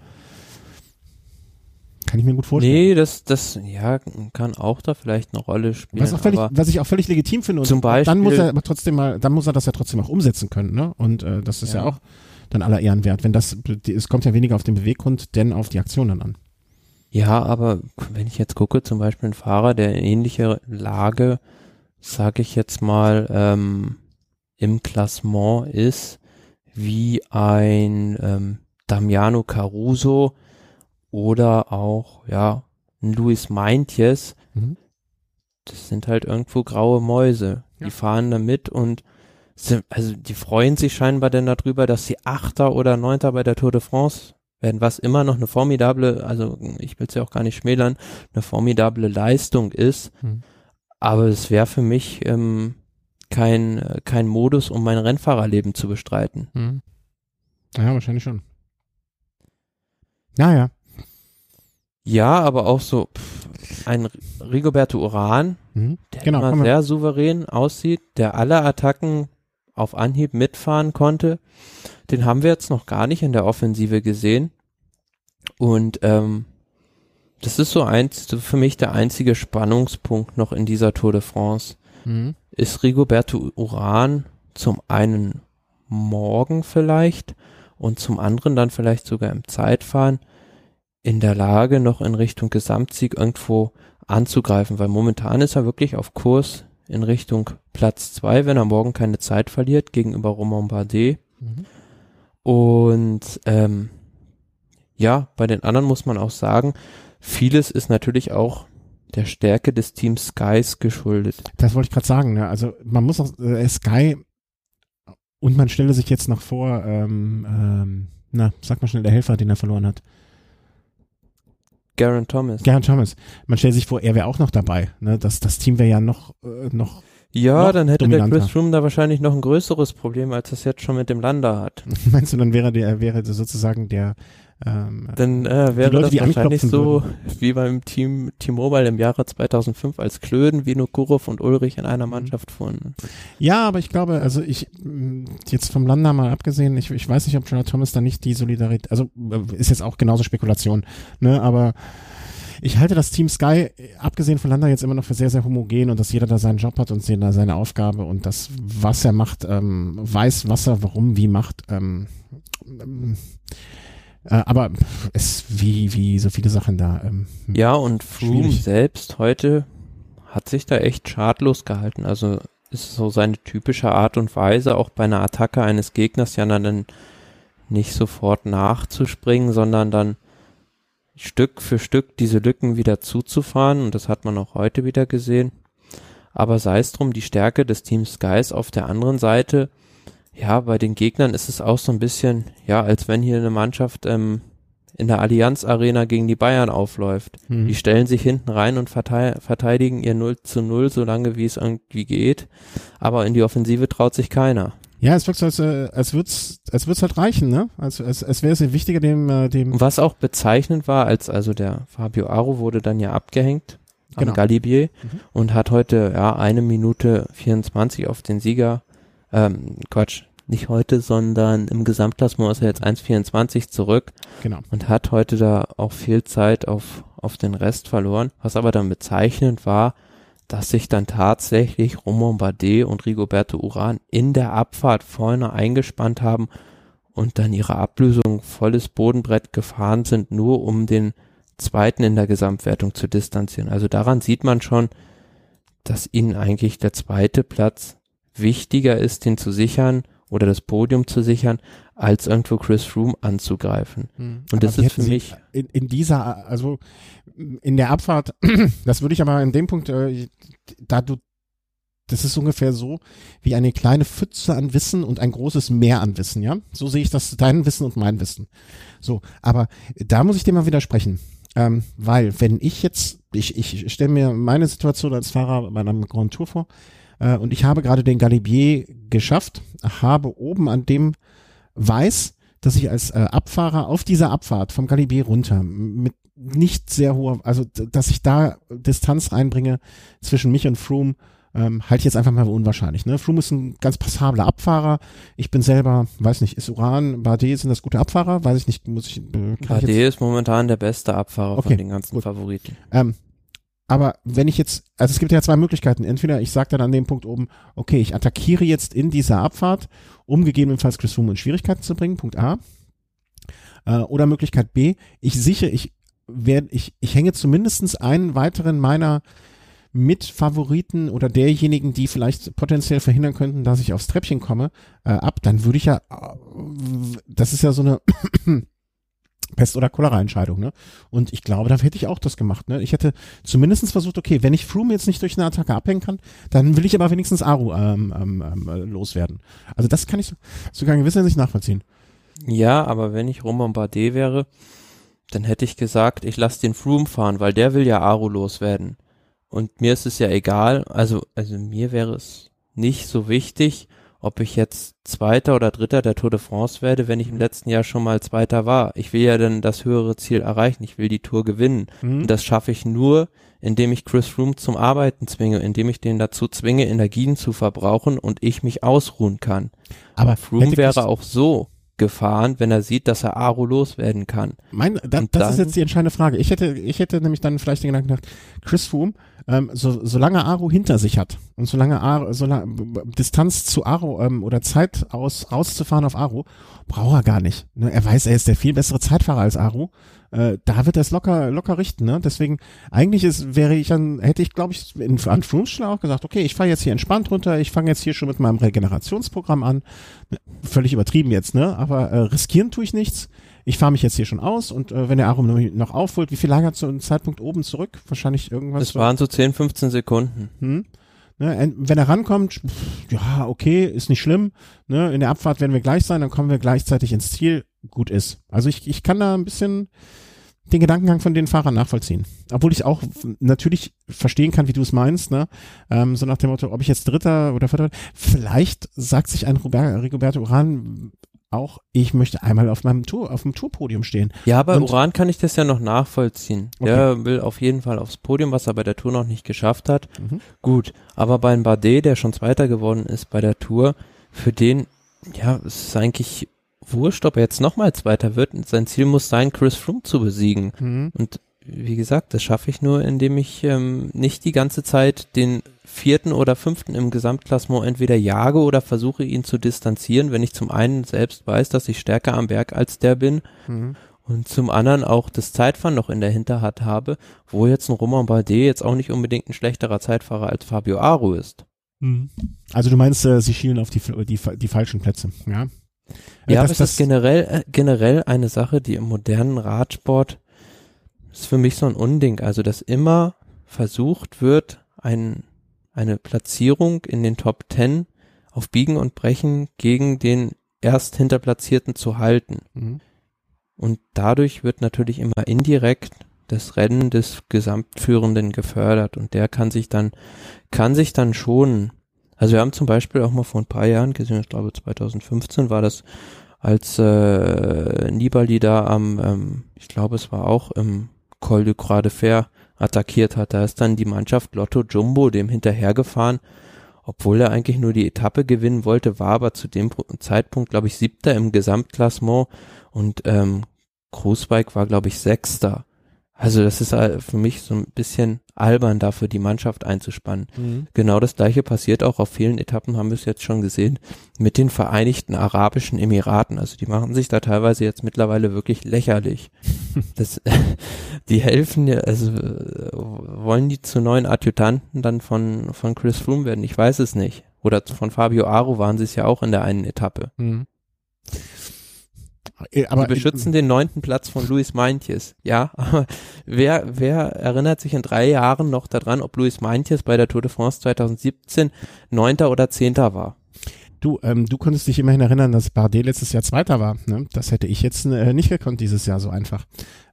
Kann ich mir gut vorstellen.
Nee, das, das, ja, kann auch da vielleicht eine Rolle spielen.
Was, auch völlig, was ich auch völlig legitim finde. Und
Zum Beispiel-
dann muss er aber trotzdem mal, dann muss er das ja trotzdem auch umsetzen können, ne? Und äh, das ist ja.
Ja.
auch dann aller Ehren wert. Wenn das, es kommt ja weniger auf den Beweggrund, denn auf die Aktion dann an.
Ja, aber wenn ich jetzt gucke, zum Beispiel ein Fahrer, der in ähnlicher Lage, sage ich jetzt mal, ähm, im Klassement ist, wie ein ähm, Damiano Caruso oder auch, ja, ein Luis Meintjes,
Mhm.
das sind halt irgendwo graue Mäuse.
Ja.
Die fahren da mit und sind, also die freuen sich scheinbar denn darüber, dass sie Achter oder Neunter bei der Tour de France werden, was immer noch eine formidable, also ich will es ja auch gar nicht schmälern, eine formidable Leistung ist.
Mhm.
Aber es wäre für mich ähm, kein, kein Modus, um mein Rennfahrerleben zu bestreiten.
Mhm. Ja, wahrscheinlich schon. Naja.
Ja, aber auch so pff, ein Rigoberto Uran,
Mhm.
der
Genau,
immer sehr souverän aussieht, der alle Attacken auf Anhieb mitfahren konnte. Den haben wir jetzt noch gar nicht in der Offensive gesehen. Und ähm, das ist so eins, so für mich der einzige Spannungspunkt noch in dieser Tour de France.
Mhm.
Ist Rigoberto Uran zum einen morgen vielleicht und zum anderen dann vielleicht sogar im Zeitfahren in der Lage, noch in Richtung Gesamtsieg irgendwo anzugreifen, weil momentan ist er wirklich auf Kurs in Richtung Platz zwei, wenn er morgen keine Zeit verliert gegenüber Romain Bardet.
Mhm.
Und ähm, ja, bei den anderen muss man auch sagen, vieles ist natürlich auch der Stärke des Teams Skies geschuldet.
Das wollte ich gerade sagen. Ne? Also man muss auch äh, Sky und man stelle sich jetzt noch vor, ähm, ähm, na, sag mal schnell, der Helfer, den er verloren hat.
Garen Thomas.
Geraint Thomas. Man stellt sich vor, er wäre auch noch dabei. Ne? Das, das Team wäre ja noch, äh, noch,
Ja,
noch
dann hätte
dominanter.
der Chris Froome da wahrscheinlich noch ein größeres Problem, als es jetzt schon mit dem Landa hat.
meinst du, dann wäre der, wäre sozusagen der, ähm,
Dann äh, wäre
Leute,
das
die
wahrscheinlich so wie beim Team T-Mobile im Jahre 2005, als Klöden, Vinokurov und Ulrich in
Mhm.
einer Mannschaft fuhren.
Ja, aber ich glaube, also ich, mh, jetzt vom Landa mal abgesehen, ich, ich weiß nicht, ob Gerard Thomas da nicht die Solidarität, also äh, ist jetzt auch genauso Spekulation, ne, aber ich halte das Team Sky, äh, abgesehen von Landa, jetzt immer noch für sehr, sehr homogen und dass jeder da seinen Job hat und jeder seine Aufgabe und das, was er macht, ähm, weiß, was er warum, wie macht, ähm, ähm, äh, aber es, wie, wie so viele Sachen da, ähm,
Ja, und Froome selbst heute hat sich da echt schadlos gehalten. Also ist so seine typische Art und Weise, auch bei einer Attacke eines Gegners ja dann nicht sofort nachzuspringen, sondern dann Stück für Stück diese Lücken wieder zuzufahren. Und das hat man auch heute wieder gesehen. Aber sei es drum, die Stärke des Teams Skies auf der anderen Seite, ja, bei den Gegnern ist es auch so ein bisschen, ja, als wenn hier eine Mannschaft ähm, in der Allianz Arena gegen die Bayern aufläuft.
Mhm.
Die stellen sich hinten rein und vertei- verteidigen ihr 0 zu 0, solange wie es irgendwie geht. Aber in die Offensive traut sich keiner.
Ja, es wirkt so, als, äh, als wird's, als wird's halt reichen, ne? Als, als, als wäre es wichtiger, dem, äh, dem,
was auch bezeichnend war, als also der Fabio Aro wurde dann ja abgehängt am
Genau.
Galibier
Mhm.
und hat heute ja eine Minute 24 auf den Sieger, ähm, Quatsch, nicht heute, sondern im Gesamtklassement ist er jetzt 1,24 zurück
genau.
und hat heute da auch viel Zeit auf, auf den Rest verloren. Was aber dann bezeichnend war, dass sich dann tatsächlich Romain Bardet und Rigoberto Uran in der Abfahrt vorne eingespannt haben und dann ihre Ablösung volles Bodenbrett gefahren sind, nur um den zweiten in der Gesamtwertung zu distanzieren. Also daran sieht man schon, dass ihnen eigentlich der zweite Platz wichtiger ist, den zu sichern oder das Podium zu sichern, als irgendwo Chris Froome anzugreifen. Und
Aber
das ist für mich,
in, in dieser, also in der Abfahrt, das würde ich aber in dem Punkt, äh, da du, das ist ungefähr so wie eine kleine Pfütze an Wissen und ein großes Meer an Wissen, ja? So sehe ich das, dein Wissen und mein Wissen. So, aber da muss ich dir mal widersprechen. Ähm, weil, wenn ich jetzt, ich, ich stelle mir meine Situation als Fahrer bei einem Grand Tour vor, äh, und ich habe gerade den Galibier geschafft, habe oben an dem weiß, dass ich als äh, Abfahrer auf dieser Abfahrt vom Galibier runter mit nicht sehr hoher, also dass ich da Distanz reinbringe zwischen mich und Froome, ähm, halte ich jetzt einfach mal für unwahrscheinlich. Ne? Froome ist ein ganz passabler Abfahrer. Ich bin selber, weiß nicht, ist Uran, Bardet sind das gute Abfahrer? Weiß ich nicht, muss ich. Äh,
Bardet ist momentan der beste Abfahrer okay, von den ganzen gut. Favoriten.
Ähm, aber wenn ich jetzt, also es gibt ja zwei Möglichkeiten. Entweder ich sage dann an dem Punkt oben, okay, ich attackiere jetzt in dieser Abfahrt, um gegebenenfalls Chris Froome in Schwierigkeiten zu bringen, Punkt A. Äh, oder Möglichkeit B, ich sichere, ich werde, ich, ich hänge zumindestens einen weiteren meiner Mitfavoriten oder derjenigen, die vielleicht potenziell verhindern könnten, dass ich aufs Treppchen komme, äh, ab, dann würde ich ja, äh, das ist ja so eine Pest- oder Cholera-Entscheidung, ne? Und ich glaube, da hätte ich auch das gemacht, ne? Ich hätte zumindestens versucht, okay, wenn ich Froome jetzt nicht durch eine Attacke abhängen kann, dann will ich aber wenigstens Aru ähm, ähm, ähm, loswerden. Also das kann ich sogar in gewisser Hinsicht nachvollziehen.
Ja, aber wenn ich Roman wäre, dann hätte ich gesagt, ich lasse den Froome fahren, weil der will ja Aru loswerden. Und mir ist es ja egal, also, also mir wäre es nicht so wichtig, ob ich jetzt Zweiter oder Dritter der Tour de France werde, wenn ich im letzten Jahr schon mal Zweiter war. Ich will ja dann das höhere Ziel erreichen. Ich will die Tour gewinnen. Mhm. Und das schaffe ich nur, indem ich Chris Froome zum Arbeiten zwinge, indem ich den dazu zwinge, Energien zu verbrauchen und ich mich ausruhen kann. Aber Froome wäre auch so gefahren, wenn er sieht, dass er Aro loswerden kann.
Mein, da, das dann, ist jetzt die entscheidende Frage. Ich hätte, ich hätte nämlich dann vielleicht den Gedanken gedacht, Chris Froome ähm, so, solange Aro hinter sich hat und solange Aro, solange Distanz zu Aro ähm, oder Zeit aus rauszufahren auf Aro, braucht er gar nicht. Ne? Er weiß, er ist der viel bessere Zeitfahrer als Aro. Äh, da wird es locker, locker richten. Ne? Deswegen, eigentlich ist, wäre ich dann, hätte ich, glaube ich, in, an Frumstelle auch gesagt, okay, ich fahre jetzt hier entspannt runter, ich fange jetzt hier schon mit meinem Regenerationsprogramm an. Völlig übertrieben jetzt, ne? Aber äh, riskieren tue ich nichts ich fahre mich jetzt hier schon aus und äh, wenn der Arum noch aufholt, wie viel lag er zu einem Zeitpunkt oben zurück? Wahrscheinlich irgendwas.
Das waren so 10, 15 Sekunden. Hm?
Ne, wenn er rankommt, ja, okay, ist nicht schlimm. Ne, in der Abfahrt werden wir gleich sein, dann kommen wir gleichzeitig ins Ziel. Gut ist. Also ich, ich kann da ein bisschen den Gedankengang von den Fahrern nachvollziehen. Obwohl ich auch natürlich verstehen kann, wie du es meinst, ne? Ähm, so nach dem Motto, ob ich jetzt Dritter oder Vierter, vielleicht sagt sich ein Rigoberto Uran, auch, ich möchte einmal auf meinem Tour, auf dem Tourpodium stehen.
Ja, bei und, Uran kann ich das ja noch nachvollziehen. Okay. Der will auf jeden Fall aufs Podium, was er bei der Tour noch nicht geschafft hat. Mhm. Gut, aber bei Bardet, der schon Zweiter geworden ist bei der Tour, für den, ja, es ist eigentlich wurscht, ob er jetzt nochmal Zweiter wird. Sein Ziel muss sein, Chris Froome zu besiegen. Mhm. Und wie gesagt, das schaffe ich nur, indem ich ähm, nicht die ganze Zeit den vierten oder fünften im Gesamtklassement entweder jage oder versuche ihn zu distanzieren, wenn ich zum einen selbst weiß, dass ich stärker am Berg als der bin mhm. und zum anderen auch das Zeitfahren noch in der Hinterhand habe, wo jetzt ein Romain Bardet jetzt auch nicht unbedingt ein schlechterer Zeitfahrer als Fabio Aru ist.
Mhm. Also du meinst, äh, sie schielen auf die, die, die falschen Plätze, ja?
Äh, ja, das, aber es ist generell, äh, generell eine Sache, die im modernen Radsport ist für mich so ein Unding. Also, dass immer versucht wird, ein eine Platzierung in den Top Ten auf Biegen und Brechen gegen den erst Hinterplatzierten zu halten. Mhm. Und dadurch wird natürlich immer indirekt das Rennen des Gesamtführenden gefördert und der kann sich dann, kann sich dann schon, also wir haben zum Beispiel auch mal vor ein paar Jahren gesehen, ich glaube 2015 war das, als äh, Nibali da am, ähm, ich glaube es war auch im Col du Croix de Fer attackiert hat. Da ist dann die Mannschaft Lotto Jumbo dem hinterhergefahren, obwohl er eigentlich nur die Etappe gewinnen wollte, war aber zu dem Zeitpunkt, glaube ich, siebter im Gesamtklassement und ähm, Großbike war, glaube ich, sechster. Also das ist für mich so ein bisschen albern, dafür die Mannschaft einzuspannen. Mhm. Genau das gleiche passiert auch auf vielen Etappen, haben wir es jetzt schon gesehen, mit den Vereinigten Arabischen Emiraten. Also die machen sich da teilweise jetzt mittlerweile wirklich lächerlich. das, die helfen ja, also wollen die zu neuen Adjutanten dann von, von Chris Froome werden? Ich weiß es nicht. Oder von Fabio Aro waren sie es ja auch in der einen Etappe. Mhm. Äh, aber Sie beschützen den neunten Platz von Luis Meintjes. Ja, aber wer, wer erinnert sich in drei Jahren noch daran, ob Luis Meintjes bei der Tour de France 2017 neunter oder zehnter war?
Du, ähm, du konntest dich immerhin erinnern, dass Bardet letztes Jahr Zweiter war. Ne? Das hätte ich jetzt äh, nicht gekonnt dieses Jahr so einfach.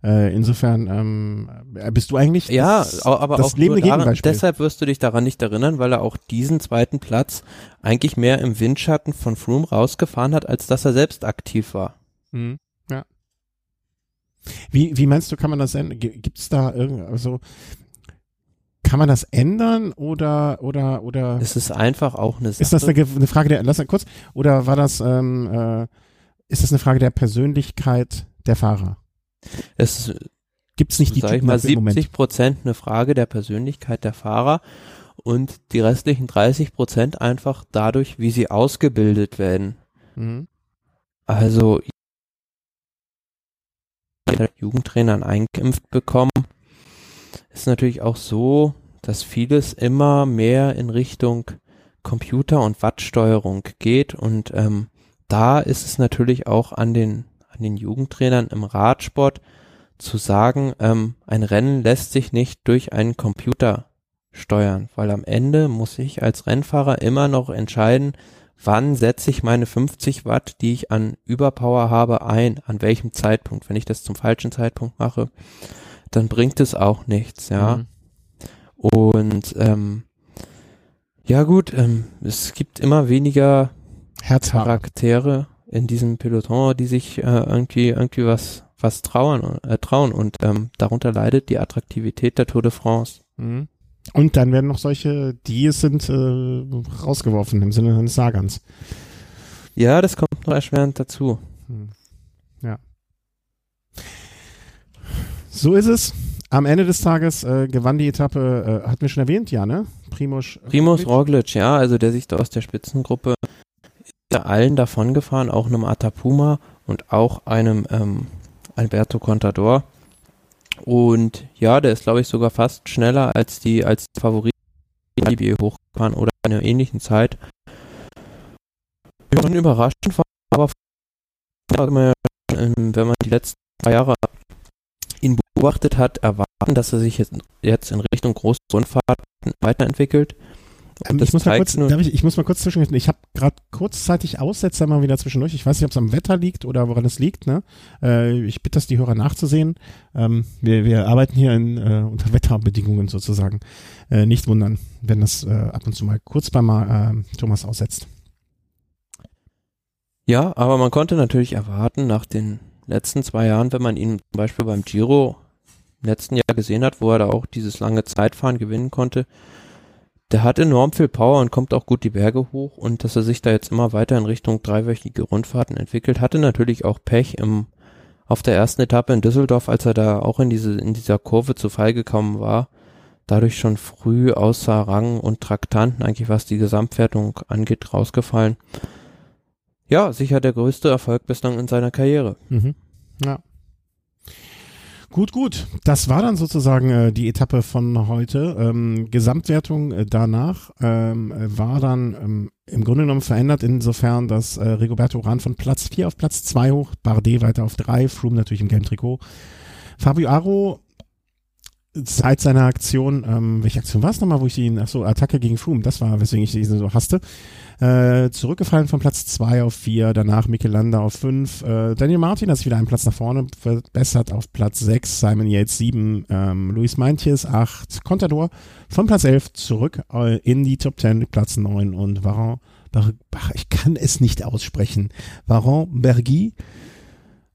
Äh, insofern ähm, äh, bist du eigentlich
Ja,
das,
aber
das
auch
lebende
daran,
Gegenbeispiel.
deshalb wirst du dich daran nicht erinnern, weil er auch diesen zweiten Platz eigentlich mehr im Windschatten von Froome rausgefahren hat, als dass er selbst aktiv war.
Mhm. Ja. Wie, wie meinst du, kann man das ändern? Gibt es da irgend, also kann man das ändern oder oder oder
Es ist einfach auch eine Sache.
ist das eine, eine Frage der lass mal kurz oder war das ähm, äh, ist das eine Frage der Persönlichkeit der Fahrer?
es
Gibt es nicht die
sag ich mal,
dafür im Moment?
70 Prozent eine Frage der Persönlichkeit der Fahrer und die restlichen 30 Prozent einfach dadurch, wie sie ausgebildet werden.
Mhm.
Also Jugendtrainern eingeimpft bekommen, ist natürlich auch so, dass vieles immer mehr in Richtung Computer und Wattsteuerung geht und ähm, da ist es natürlich auch an den an den Jugendtrainern im Radsport zu sagen, ähm, ein Rennen lässt sich nicht durch einen Computer steuern, weil am Ende muss ich als Rennfahrer immer noch entscheiden, wann setze ich meine 50 Watt, die ich an Überpower habe, ein, an welchem Zeitpunkt. Wenn ich das zum falschen Zeitpunkt mache, dann bringt es auch nichts, ja.
Mhm.
Und ähm, ja gut, ähm, es gibt immer weniger
Herzfahrer.
Charaktere in diesem Peloton, die sich äh, irgendwie irgendwie was was trauen äh, trauen und ähm, darunter leidet die Attraktivität der Tour de France.
Mhm. Und dann werden noch solche, die es sind, äh, rausgeworfen im Sinne eines Sagans.
Ja, das kommt noch erschwerend dazu.
Hm. Ja. So ist es. Am Ende des Tages äh, gewann die Etappe, äh, hatten wir schon erwähnt, ja, ne? Primoz.
Primus
Roglic.
Ja, also der sich da aus der Spitzengruppe ist ja allen davon gefahren, auch einem Atapuma und auch einem ähm, Alberto Contador. Und ja, der ist glaube ich sogar fast schneller als die als Favoriten, die wir hochgefahren oder in einer ähnlichen Zeit. Schon überraschend war, aber wenn man, ähm, wenn man die letzten zwei Jahre ihn beobachtet hat, erwarten, dass er sich jetzt, jetzt in Richtung große Rundfahrten weiterentwickelt.
Ähm, ich, muss mal kurz, ich, ich muss mal kurz zwischengehen. Ich habe gerade kurzzeitig Aussetzer mal wieder zwischendurch. Ich weiß nicht, ob es am Wetter liegt oder woran es liegt. Ne? Äh, ich bitte das die Hörer nachzusehen. Ähm, wir, wir arbeiten hier in, äh, unter Wetterbedingungen sozusagen. Äh, nicht wundern, wenn das äh, ab und zu mal kurz bei mal, äh, Thomas aussetzt.
Ja, aber man konnte natürlich erwarten, nach den letzten zwei Jahren, wenn man ihn zum Beispiel beim Giro im letzten Jahr gesehen hat, wo er da auch dieses lange Zeitfahren gewinnen konnte, der hat enorm viel Power und kommt auch gut die Berge hoch und dass er sich da jetzt immer weiter in Richtung dreiwöchige Rundfahrten entwickelt, hatte natürlich auch Pech im, auf der ersten Etappe in Düsseldorf, als er da auch in diese, in dieser Kurve zu Fall gekommen war, dadurch schon früh außer Rang und Traktanten, eigentlich was die Gesamtwertung angeht, rausgefallen. Ja, sicher der größte Erfolg bislang in seiner Karriere.
Mhm. Ja. Gut, gut. Das war dann sozusagen äh, die Etappe von heute. Ähm, Gesamtwertung äh, danach ähm, äh, war dann ähm, im Grunde genommen verändert insofern, dass äh, Rigoberto Uran von Platz 4 auf Platz 2 hoch, Bardet weiter auf 3, Froome natürlich im gelben Trikot. Fabio Aro seit seiner Aktion, ähm, welche Aktion war es nochmal, wo ich ihn, ach so, Attacke gegen Froome, das war, weswegen ich ihn so hasste, äh, zurückgefallen von Platz 2 auf 4, danach Mikelander auf 5, äh, Daniel Martin hat sich wieder einen Platz nach vorne verbessert auf Platz 6, Simon Yates 7, ähm, Luis Meintjes 8, Contador von Platz 11 zurück äh, in die Top 10, Platz 9 und Varan, Bar, ach, ich kann es nicht aussprechen, Varan Bergy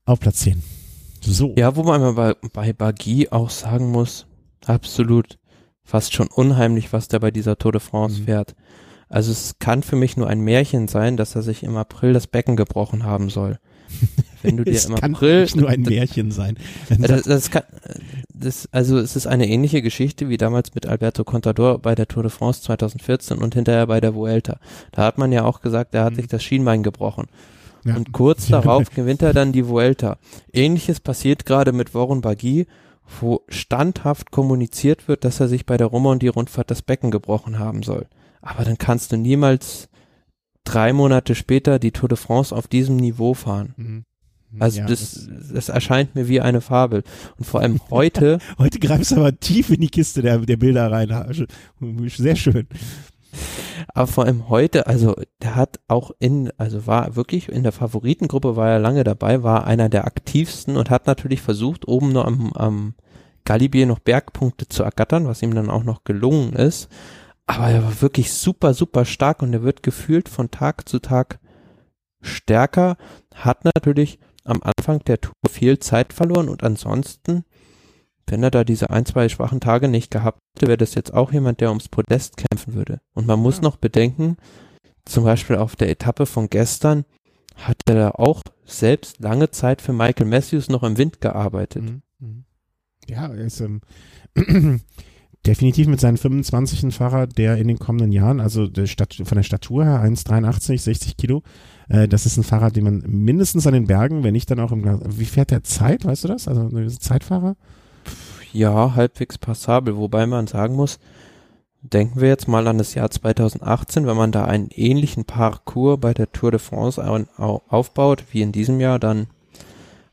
auf Platz 10. So.
Ja, wo man bei, bei Bagui auch sagen muss, absolut fast schon unheimlich, was der bei dieser Tour de France
Mhm.
fährt. Also es kann für mich nur ein Märchen sein, dass er sich im April das Becken gebrochen haben soll. Wenn du dir
es
im
kann
April
nur ein Märchen sein.
Das, das kann, das, also es ist eine ähnliche Geschichte wie damals mit Alberto Contador bei der Tour de France 2014 und hinterher bei der Vuelta. Da hat man ja auch gesagt, er hat
Mhm.
sich das Schienbein gebrochen.
Ja.
Und kurz darauf gewinnt er dann die Vuelta. Ähnliches passiert gerade mit Warren Bagui, wo standhaft kommuniziert wird, dass er sich bei der Romandie-Rundfahrt das Becken gebrochen haben soll. Aber dann kannst du niemals drei Monate später die Tour de France auf diesem Niveau fahren.
Mhm.
Also
Ja,
das, das erscheint mir wie eine Fabel. Und vor allem heute,
Heute greifst du aber tief in die Kiste der, der Bilder rein. Sehr schön.
Aber vor allem heute, also der hat auch in, also war wirklich in der Favoritengruppe, war er lange dabei, war einer der aktivsten und hat natürlich versucht, oben noch am, am Galibier noch Bergpunkte zu ergattern, was ihm dann auch noch gelungen ist. Aber er war wirklich super, super stark und er wird gefühlt von Tag zu Tag stärker, hat natürlich am Anfang der Tour viel Zeit verloren und ansonsten, wenn er da diese ein, zwei schwachen Tage nicht gehabt hätte, wäre das jetzt auch jemand, der ums Podest kämpfen würde. Und man muss ja. noch bedenken, zum Beispiel auf der Etappe von gestern hat er da auch selbst lange Zeit für Michael Matthews noch im Wind gearbeitet. Mhm. mhm.
Ja, er ist ähm, definitiv mit seinen 25 ein Fahrer, der in den kommenden Jahren, also der Stat von der Statur her 1,83, 60 Kilo, äh, das ist ein Fahrer, den man mindestens an den Bergen, wenn nicht dann auch im, wie fährt der Zeit, weißt du das? Also ein Zeitfahrer?
Ja, halbwegs passabel, wobei man sagen muss, denken wir jetzt mal an das Jahr 2018, wenn man da einen ähnlichen Parcours bei der Tour de France aufbaut wie in diesem Jahr, dann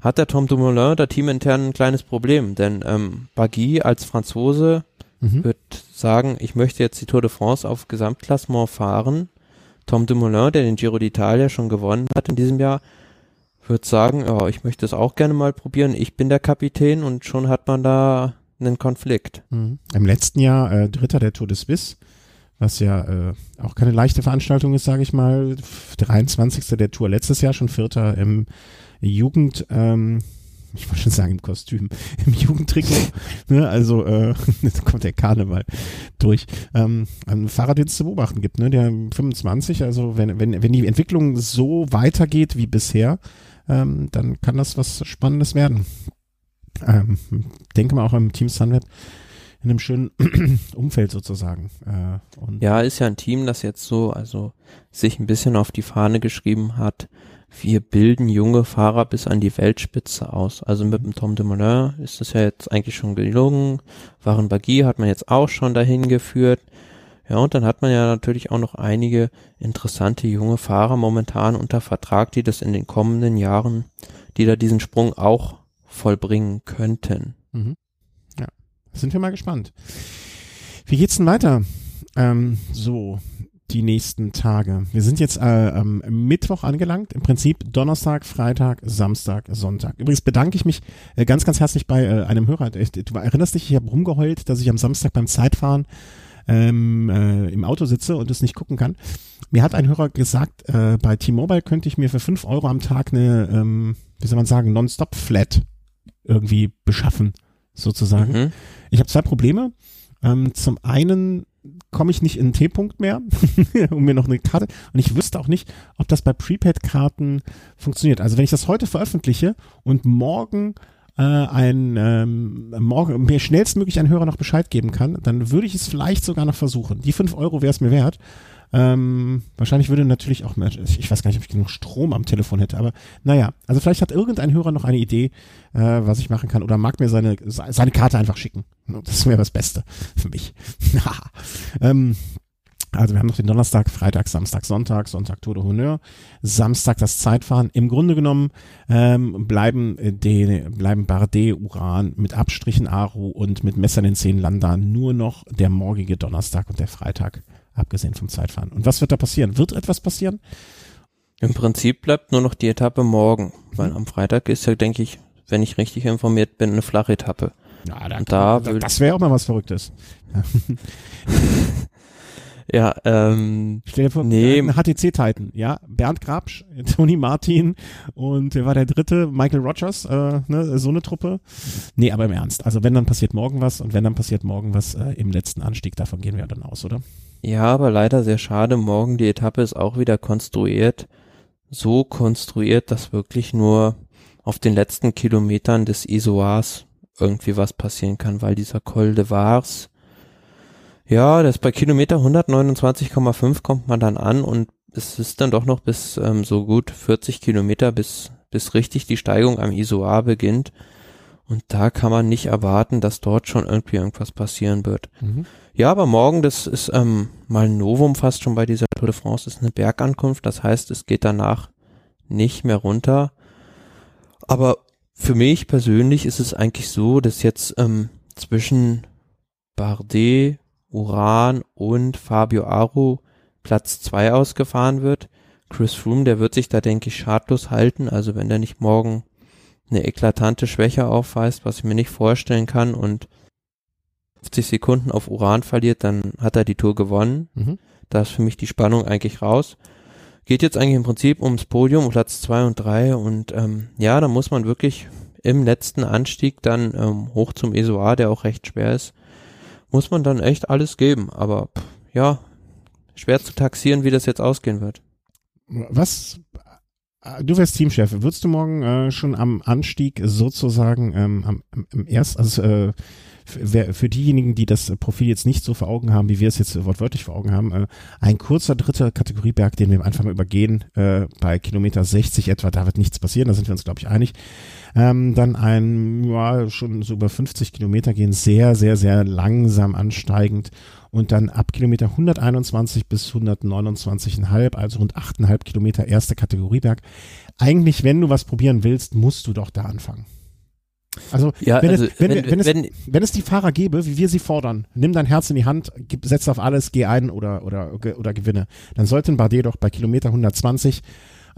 hat der Tom Dumoulin da teamintern ein kleines Problem, denn ähm, Bagui als Franzose mhm. wird sagen, ich möchte jetzt die Tour de France auf Gesamtklassement fahren. Tom Dumoulin, der den Giro d'Italia schon gewonnen hat in diesem Jahr, wird sagen, ja, ich möchte es auch gerne mal probieren. Ich bin der Kapitän und schon hat man da einen Konflikt.
Mhm. Im letzten Jahr äh, Dritter der Tour de Suisse, was ja äh, auch keine leichte Veranstaltung ist, sage ich mal. 23. der Tour letztes Jahr, schon Vierter im Jugend, ähm, ich wollte schon sagen im Kostüm, im Jugendtrikot. ne? Also äh, jetzt kommt der Karneval durch. Ähm, ein Fahrer, den es zu beobachten gibt, ne? der 25, also wenn, wenn, wenn die Entwicklung so weitergeht wie bisher, ähm, dann kann das was Spannendes werden. Ähm, denke mal auch im Team Sunweb in einem schönen Umfeld sozusagen.
Äh, ja, ist ja ein Team, das jetzt so, also sich ein bisschen auf die Fahne geschrieben hat, wir bilden junge Fahrer bis an die Weltspitze aus. Also mit dem Tom Dumoulin ist das ja jetzt eigentlich schon gelungen. Waren Bagui hat man jetzt auch schon dahin geführt. Ja, und dann hat man ja natürlich auch noch einige interessante junge Fahrer momentan unter Vertrag, die das in den kommenden Jahren, die da diesen Sprung auch vollbringen könnten. Mhm.
Ja, sind wir mal gespannt. Wie geht's denn weiter? Ähm, so, die nächsten Tage. Wir sind jetzt äh, am Mittwoch angelangt, im Prinzip Donnerstag, Freitag, Samstag, Sonntag. Übrigens bedanke ich mich äh, ganz, ganz herzlich bei äh, einem Hörer. Du erinnerst dich, ich habe rumgeheult, dass ich am Samstag beim Zeitfahren ähm, äh, im Auto sitze und es nicht gucken kann. Mir hat ein Hörer gesagt, äh, bei T-Mobile könnte ich mir für fünf Euro am Tag eine, ähm, wie soll man sagen, Non-Stop-Flat irgendwie beschaffen, sozusagen. Mhm. Ich habe zwei Probleme. Ähm, zum einen komme ich nicht in einen T-Punkt mehr, um mir noch eine Karte. Und ich wüsste auch nicht, ob das bei Prepaid-Karten funktioniert. Also wenn ich das heute veröffentliche und morgen äh, ein ähm, morgen mir schnellstmöglich ein Hörer noch Bescheid geben kann, dann würde ich es vielleicht sogar noch versuchen. Die fünf Euro wäre es mir wert. Ähm, wahrscheinlich würde natürlich auch, ich weiß gar nicht, ob ich genug Strom am Telefon hätte, aber naja, also vielleicht hat irgendein Hörer noch eine Idee, äh, was ich machen kann oder mag mir seine, seine Karte einfach schicken. Das wäre das Beste für mich. ähm, also wir haben noch den Donnerstag, Freitag, Samstag, Sonntag, Sonntag Tour de Honneur, Samstag das Zeitfahren. Im Grunde genommen ähm, bleiben äh, die, bleiben Bardet, Uran mit Abstrichen Aru und mit Messer in den Zehen Landa nur noch der morgige Donnerstag und der Freitag abgesehen vom Zeitfahren. Und was wird da passieren? Wird etwas passieren?
Im Prinzip bleibt nur noch die Etappe morgen, weil mhm. am Freitag ist ja, denke ich, wenn ich richtig informiert bin, eine flache Etappe.
Ja, da, da das wäre auch mal was Verrücktes.
ja, ähm,
Stell dir vor, nee. ein HTC-Titan, ja, Bernd Grabsch, Tony Martin und wer war der dritte? Michael Rogers, äh, ne, so eine Truppe. Nee, aber im Ernst. Also wenn, dann passiert morgen was und wenn, dann passiert morgen was äh, im letzten Anstieg. Davon gehen wir dann aus, oder?
Ja, aber leider sehr schade. Morgen die Etappe ist auch wieder konstruiert. So konstruiert, dass wirklich nur auf den letzten Kilometern des Isoars irgendwie was passieren kann, weil dieser Col de Vars, ja, das bei Kilometer 129,5 kommt man dann an und es ist dann doch noch bis ähm, so gut 40 Kilometer, bis, bis richtig die Steigung am Isoar beginnt. Und da kann man nicht erwarten, dass dort schon irgendwie irgendwas passieren wird. Mhm. Ja, aber morgen, das ist ähm, mal ein Novum fast schon bei dieser Tour de France, ist eine Bergankunft. Das heißt, es geht danach nicht mehr runter. Aber für mich persönlich ist es eigentlich so, dass jetzt ähm, zwischen Bardet, Uran und Fabio Aru Platz zwei ausgefahren wird. Chris Froome, der wird sich da, denke ich, schadlos halten. Also wenn der nicht morgen eine eklatante Schwäche aufweist, was ich mir nicht vorstellen kann und 50 Sekunden auf Uran verliert, dann hat er die Tour gewonnen. Mhm. Da ist für mich die Spannung eigentlich raus. Geht jetzt eigentlich im Prinzip ums Podium, um Platz zwei und drei und ähm, ja, da muss man wirklich im letzten Anstieg dann ähm, hoch zum Esoar, der auch recht schwer ist, muss man dann echt alles geben. Aber pff, ja, schwer zu taxieren, wie das jetzt ausgehen wird.
Was Du wärst Teamchef. Würdest du morgen äh, schon am Anstieg sozusagen ähm, am, am erst, also äh, für, für diejenigen, die das Profil jetzt nicht so vor Augen haben, wie wir es jetzt wortwörtlich vor Augen haben, äh, ein kurzer dritter Kategorieberg, den wir einfach mal übergehen, äh, bei Kilometer 60 etwa, da wird nichts passieren, da sind wir uns, glaube ich, einig. Ähm, dann ein, ja, schon so über 50 Kilometer gehen, sehr, sehr, sehr langsam ansteigend und dann ab Kilometer 121 bis 129,5, also rund 8,5 Kilometer erste Kategorieberg. Eigentlich, wenn du was probieren willst, musst du doch da anfangen. Also, ja, wenn, also es, wenn, wenn, wenn, wenn, es, wenn es die Fahrer gäbe, wie wir sie fordern, nimm dein Herz in die Hand, gib, setz auf alles, geh ein oder, oder, oder gewinne, dann sollte ein Bardet doch bei Kilometer 120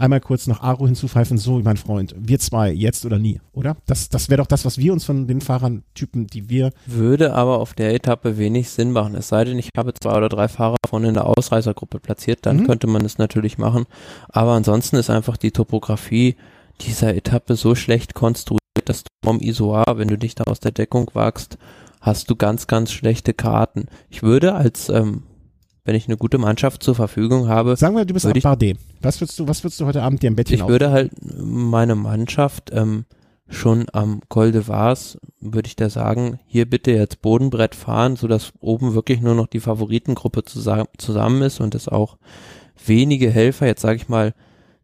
einmal kurz noch Aro hinzupfeifen, so mein Freund, wir zwei, jetzt oder nie, oder? Das, das wäre doch das, was wir uns von den Fahrern, Typen, die wir.
Würde aber auf der Etappe wenig Sinn machen. Es sei denn, ich habe zwei oder drei Fahrer von in der Ausreißergruppe platziert, dann mhm. könnte man es natürlich machen. Aber ansonsten ist einfach die Topografie dieser Etappe so schlecht konstruiert, dass du vom Isoar, wenn du dich da aus der Deckung wagst, hast du ganz, ganz schlechte Karten. Ich würde als ähm, wenn ich eine gute Mannschaft zur Verfügung habe.
Sagen wir, du bist ein Bardet. Was würdest du, was würdest du heute Abend dir im Bettchen
Ich würde halt meine Mannschaft ähm, schon am Col de Vars, würde ich da sagen, hier bitte jetzt Bodenbrett fahren, so dass oben wirklich nur noch die Favoritengruppe zusammen, zusammen ist und es auch wenige Helfer, jetzt sage ich mal,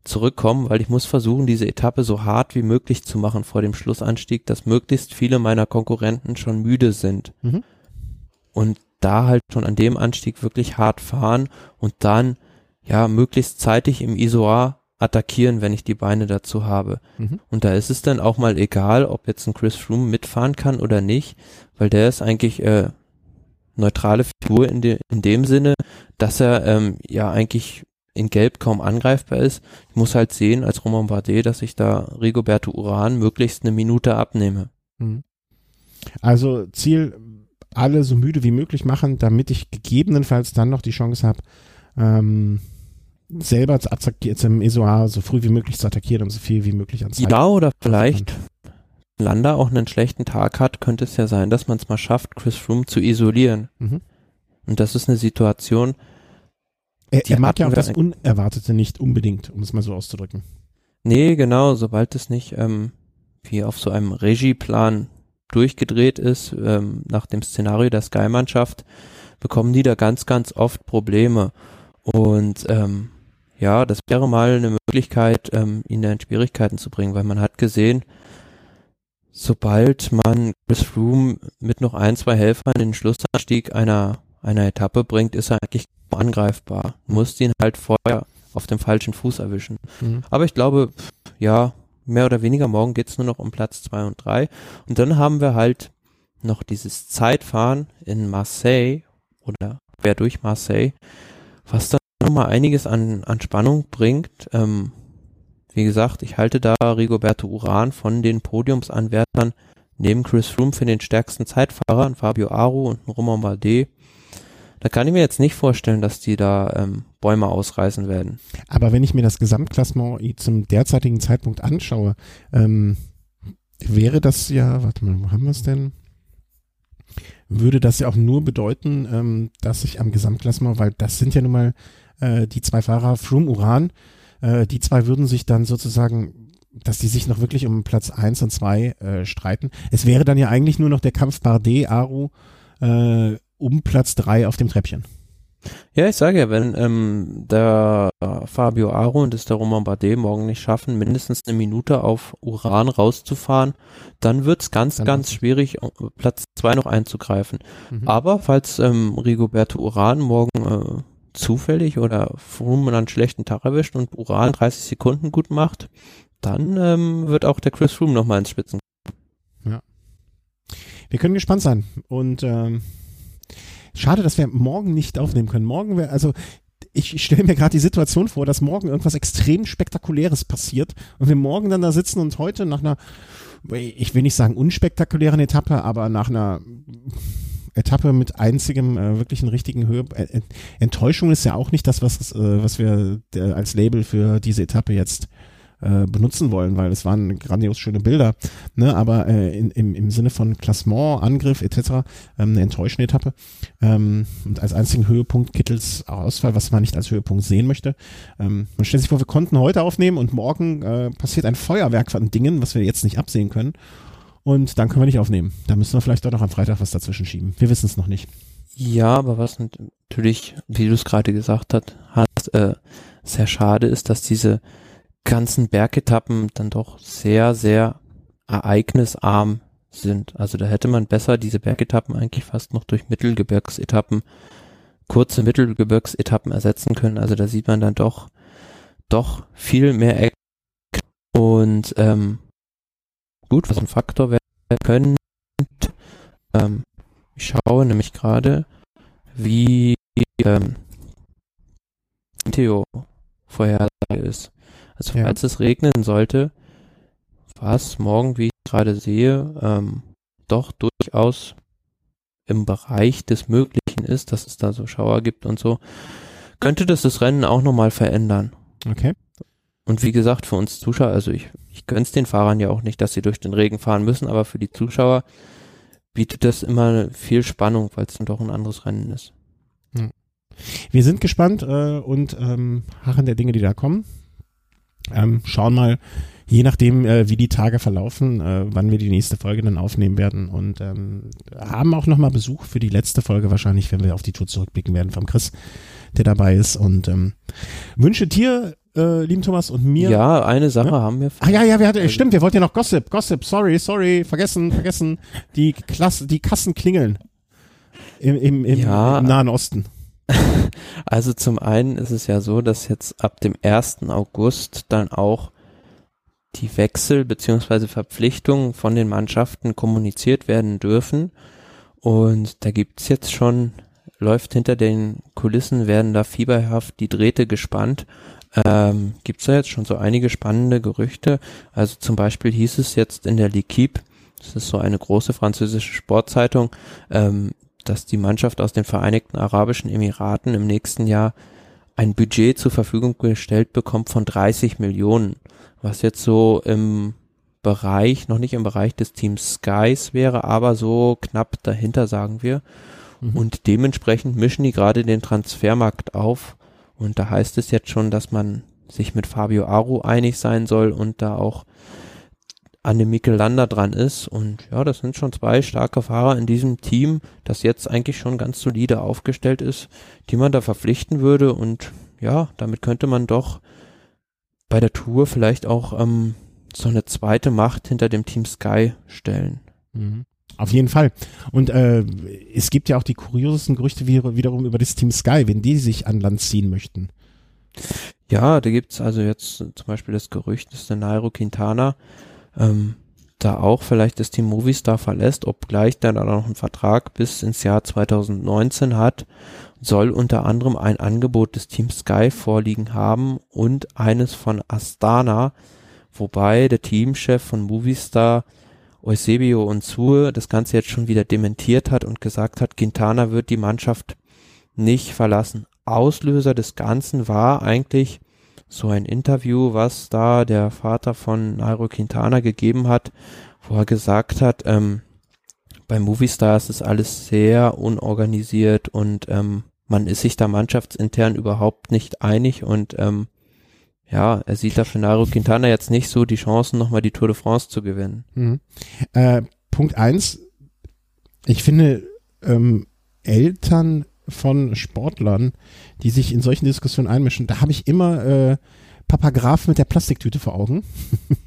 zurückkommen, weil ich muss versuchen, diese Etappe so hart wie möglich zu machen vor dem Schlussanstieg, dass möglichst viele meiner Konkurrenten schon müde sind. Mhm. Und da halt schon an dem Anstieg wirklich hart fahren und dann ja möglichst zeitig im Isoar attackieren, wenn ich die Beine dazu habe. Mhm. Und da ist es dann auch mal egal, ob jetzt ein Chris Froome mitfahren kann oder nicht, weil der ist eigentlich äh, neutrale Figur in, de, in dem Sinne, dass er ähm, ja eigentlich in Gelb kaum angreifbar ist. Ich muss halt sehen als Roman Bardet, dass ich da Rigoberto Uran möglichst eine Minute abnehme. Mhm.
Also Ziel alle so müde wie möglich machen, damit ich gegebenenfalls dann noch die Chance habe, ähm, selber zu attackieren, im ESOA so früh wie möglich zu attackieren und so viel wie möglich an
Zeit. Ja, oder vielleicht Landa auch einen schlechten Tag hat, könnte es ja sein, dass man es mal schafft, Chris Froome zu isolieren. Mhm. Und das ist eine Situation.
Er, er mag ja auch das Unerwartete nicht unbedingt, um es mal so auszudrücken.
Nee, genau, sobald es nicht ähm, wie auf so einem Regieplan durchgedreht ist, ähm, nach dem Szenario der Sky-Mannschaft, bekommen die da ganz, ganz oft Probleme. Und ähm, ja, das wäre mal eine Möglichkeit, ähm, ihn da in Schwierigkeiten zu bringen, weil man hat gesehen, sobald man Chris Froome mit noch ein, zwei Helfern in den Schlussanstieg einer, einer Etappe bringt, ist er eigentlich angreifbar. Muss ihn halt vorher auf dem falschen Fuß erwischen. Mhm. Aber ich glaube, ja, mehr oder weniger. Morgen geht's nur noch um Platz zwei und drei Und dann haben wir halt noch dieses Zeitfahren in Marseille oder quer durch Marseille, was dann nochmal einiges an, an Spannung bringt. Ähm, wie gesagt, ich halte da Rigoberto Uran von den Podiumsanwärtern neben Chris Froome für den stärksten Zeitfahrer, Fabio Aru und Romain Bardet. Da kann ich mir jetzt nicht vorstellen, dass die da ähm, Bäume ausreißen werden.
Aber wenn ich mir das Gesamtklassement zum derzeitigen Zeitpunkt anschaue, ähm, wäre das ja, warte mal, wo haben wir es denn? Würde das ja auch nur bedeuten, ähm, dass ich am Gesamtklassement, weil das sind ja nun mal äh, die zwei Fahrer, Froome, Uran, äh, die zwei würden sich dann sozusagen dass die sich noch wirklich um Platz eins und zwei äh, streiten. Es wäre dann ja eigentlich nur noch der Kampf Bardet, Aru, äh, um Platz drei auf dem Treppchen.
Ja, ich sage ja, wenn ähm, der Fabio Aro und das der Roman Bardet morgen nicht schaffen, mindestens eine Minute auf Uran rauszufahren, dann wird's ganz, dann ganz schwierig, Platz zwei noch einzugreifen. Mhm. Aber falls ähm, Rigoberto Uran morgen äh, zufällig oder Froome einen schlechten Tag erwischt und Uran 30 Sekunden gut macht, dann ähm, wird auch der Chris Froome nochmal ins Spitzen.
Ja. Wir können gespannt sein und ähm Schade, dass wir morgen nicht aufnehmen können. Morgen wäre, also ich stelle mir gerade die Situation vor, dass morgen irgendwas extrem Spektakuläres passiert und wir morgen dann da sitzen und heute nach einer, ich will nicht sagen unspektakulären Etappe, aber nach einer Etappe mit einzigem äh, wirklichen richtigen Höhe. Äh, Enttäuschung ist ja auch nicht das, was, äh, was wir äh, als Label für diese Etappe jetzt äh, benutzen wollen, weil es waren grandios schöne Bilder, ne, aber äh, in, im, im Sinne von Klassement, Angriff etc. Ähm, eine enttäuschende Etappe ähm, und als einzigen Höhepunkt Kittels Ausfall, was man nicht als Höhepunkt sehen möchte. Ähm, man stellt sich vor, wir konnten heute aufnehmen und morgen äh, passiert ein Feuerwerk von Dingen, was wir jetzt nicht absehen können und dann können wir nicht aufnehmen. Da müssen wir vielleicht doch noch am Freitag was dazwischen schieben. Wir wissen es noch nicht.
Ja, aber was natürlich, wie du es gerade gesagt hast, äh, sehr schade ist, dass diese ganzen Bergetappen dann doch sehr, sehr ereignisarm sind. Also da hätte man besser diese Bergetappen eigentlich fast noch durch Mittelgebirgsetappen, kurze Mittelgebirgsetappen ersetzen können. Also da sieht man dann doch, doch viel mehr Eck und ähm, gut, was ein Faktor wäre könnte. Ähm, ich schaue nämlich gerade, wie ähm, Theo Vorhersage ist. Also ja. falls es regnen sollte, was morgen, wie ich gerade sehe, ähm, doch durchaus im Bereich des Möglichen ist, dass es da so Schauer gibt und so, könnte das das Rennen auch nochmal verändern.
Okay.
Und wie gesagt, für uns Zuschauer, also ich, ich gönn's den Fahrern ja auch nicht, dass sie durch den Regen fahren müssen, aber für die Zuschauer bietet das immer viel Spannung, weil es dann doch ein anderes Rennen ist.
Wir sind gespannt äh, und ähm, harren der Dinge, die da kommen. Ähm, schauen mal, je nachdem, äh, wie die Tage verlaufen, äh, wann wir die nächste Folge dann aufnehmen werden und ähm, haben auch nochmal Besuch für die letzte Folge wahrscheinlich, wenn wir auf die Tour zurückblicken werden vom Chris, der dabei ist und ähm, wünsche dir äh, lieben Thomas und mir.
Ja, eine Sache ja? haben wir.
Ah ja, ja, wir hatten, stimmt, wir wollten ja noch Gossip, Gossip, sorry, sorry, vergessen, vergessen. Die Klasse, die Kassen klingeln im, im, im, ja, im Nahen Osten.
Also zum einen ist es ja so, dass jetzt ab dem 1. August dann auch die Wechsel beziehungsweise Verpflichtungen von den Mannschaften kommuniziert werden dürfen. Und da gibt's jetzt schon, läuft hinter den Kulissen, werden da fieberhaft die Drähte gespannt. Ähm, gibt's da jetzt schon so einige spannende Gerüchte. Also zum Beispiel hieß es jetzt in der L'Equipe, das ist so eine große französische Sportzeitung, ähm, dass die Mannschaft aus den Vereinigten Arabischen Emiraten im nächsten Jahr ein Budget zur Verfügung gestellt bekommt von 30 Millionen, was jetzt so im Bereich, noch nicht im Bereich des Teams Skies wäre, aber so knapp dahinter, sagen wir. Mhm. Und dementsprechend mischen die gerade den Transfermarkt auf. Und da heißt es jetzt schon, dass man sich mit Fabio Aru einig sein soll und da auch an dem Mikel Landa dran ist. Und ja, das sind schon zwei starke Fahrer in diesem Team, das jetzt eigentlich schon ganz solide aufgestellt ist, die man da verpflichten würde. Und ja, damit könnte man doch bei der Tour vielleicht auch ähm, so eine zweite Macht hinter dem Team Sky stellen.
Mhm. Auf jeden Fall. Und äh, es gibt ja auch die kuriosesten Gerüchte wiederum über das Team Sky, wenn die sich an Land ziehen möchten.
Ja, da gibt's also jetzt zum Beispiel das Gerücht, dass der Nairo Quintana ähm, da auch vielleicht das Team Movistar verlässt, obgleich der dann noch einen Vertrag bis ins Jahr 2019 hat, soll unter anderem ein Angebot des Team Sky vorliegen haben und eines von Astana, wobei der Teamchef von Movistar Eusebio und Zue das Ganze jetzt schon wieder dementiert hat und gesagt hat, Quintana wird die Mannschaft nicht verlassen. Auslöser des Ganzen war eigentlich so ein Interview, was da der Vater von Nairo Quintana gegeben hat, wo er gesagt hat, ähm, bei Movistar ist alles sehr unorganisiert und ähm, man ist sich da mannschaftsintern überhaupt nicht einig und ähm, ja, er sieht da für Nairo Quintana jetzt nicht so die Chancen, nochmal die Tour de France zu gewinnen.
Mhm. Äh, Punkt eins, ich finde, ähm, Eltern von Sportlern, die sich in solchen Diskussionen einmischen, da habe ich immer äh, Papa Graf mit der Plastiktüte vor Augen.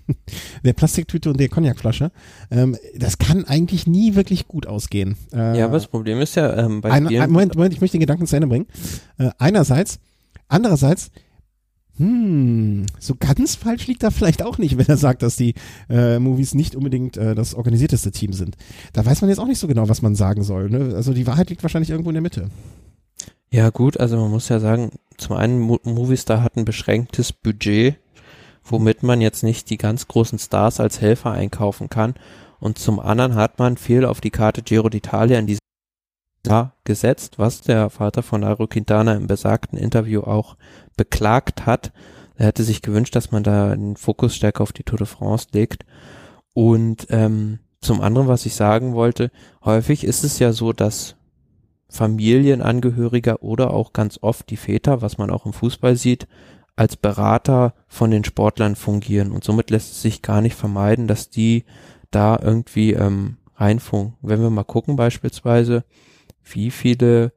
der Plastiktüte und der Cognacflasche. Ähm, das kann eigentlich nie wirklich gut ausgehen.
Äh, ja, aber das Problem ist ja ähm,
bei ein, ein, Moment, Moment, ich möchte den Gedanken zu Ende bringen. Äh, einerseits, andererseits, hm, so ganz falsch liegt er vielleicht auch nicht, wenn er sagt, dass die äh, Movies nicht unbedingt äh, das organisierteste Team sind. Da weiß man jetzt auch nicht so genau, was man sagen soll. Ne? Also die Wahrheit liegt wahrscheinlich irgendwo in der Mitte.
Ja gut, also man muss ja sagen, zum einen Mo Movistar hat ein beschränktes Budget, womit man jetzt nicht die ganz großen Stars als Helfer einkaufen kann. Und zum anderen hat man viel auf die Karte Giro d'Italia in diesem Jahr gesetzt, was der Vater von Nairo Quintana im besagten Interview auch beklagt hat. Er hätte sich gewünscht, dass man da den Fokus stärker auf die Tour de France legt. Und ähm, zum anderen, was ich sagen wollte, häufig ist es ja so, dass Familienangehöriger oder auch ganz oft die Väter, was man auch im Fußball sieht, als Berater von den Sportlern fungieren. Und somit lässt es sich gar nicht vermeiden, dass die da irgendwie ähm, reinfunken. Wenn wir mal gucken beispielsweise, wie viele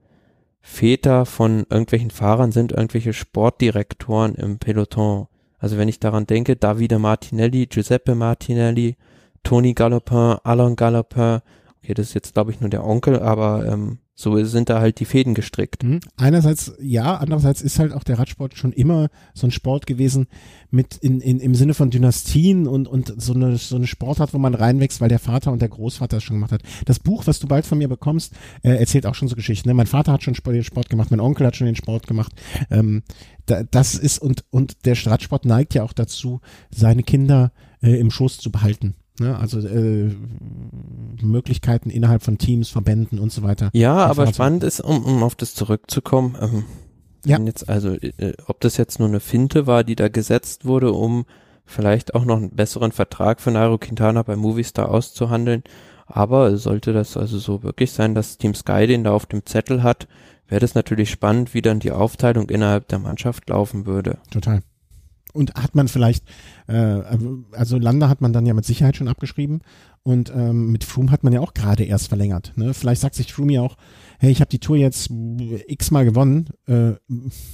Väter von irgendwelchen Fahrern sind irgendwelche Sportdirektoren im Peloton. Also wenn ich daran denke, Davide Martinelli, Giuseppe Martinelli, Tony Gallopin, Alain Gallopin, okay, das ist jetzt glaube ich nur der Onkel, aber ähm, so sind da halt die Fäden gestrickt. Mhm.
Einerseits ja, andererseits ist halt auch der Radsport schon immer so ein Sport gewesen mit in, in, im Sinne von Dynastien und, und so eine, so eine Sportart, wo man reinwächst, weil der Vater und der Großvater das schon gemacht hat. Das Buch, was du bald von mir bekommst, äh, erzählt auch schon so Geschichten. Ne? Mein Vater hat schon den Sport gemacht, mein Onkel hat schon den Sport gemacht. Ähm, da, das ist und, und der Radsport neigt ja auch dazu, seine Kinder äh, im Schoß zu behalten. Ne, also äh, Möglichkeiten innerhalb von Teams, Verbänden und so weiter.
Ja, aber spannend ist, um, um auf das zurückzukommen, ähm, ja. jetzt also, äh, ob das jetzt nur eine Finte war, die da gesetzt wurde, um vielleicht auch noch einen besseren Vertrag für Nairo Quintana bei Movistar auszuhandeln. Aber sollte das also so wirklich sein, dass Team Sky den da auf dem Zettel hat, wäre das natürlich spannend, wie dann die Aufteilung innerhalb der Mannschaft laufen würde.
Total. Und hat man vielleicht, äh, also Landa hat man dann ja mit Sicherheit schon abgeschrieben und ähm, mit Froome hat man ja auch gerade erst verlängert. Ne? Vielleicht sagt sich Froome ja auch, hey, ich habe die Tour jetzt x-mal gewonnen. Äh,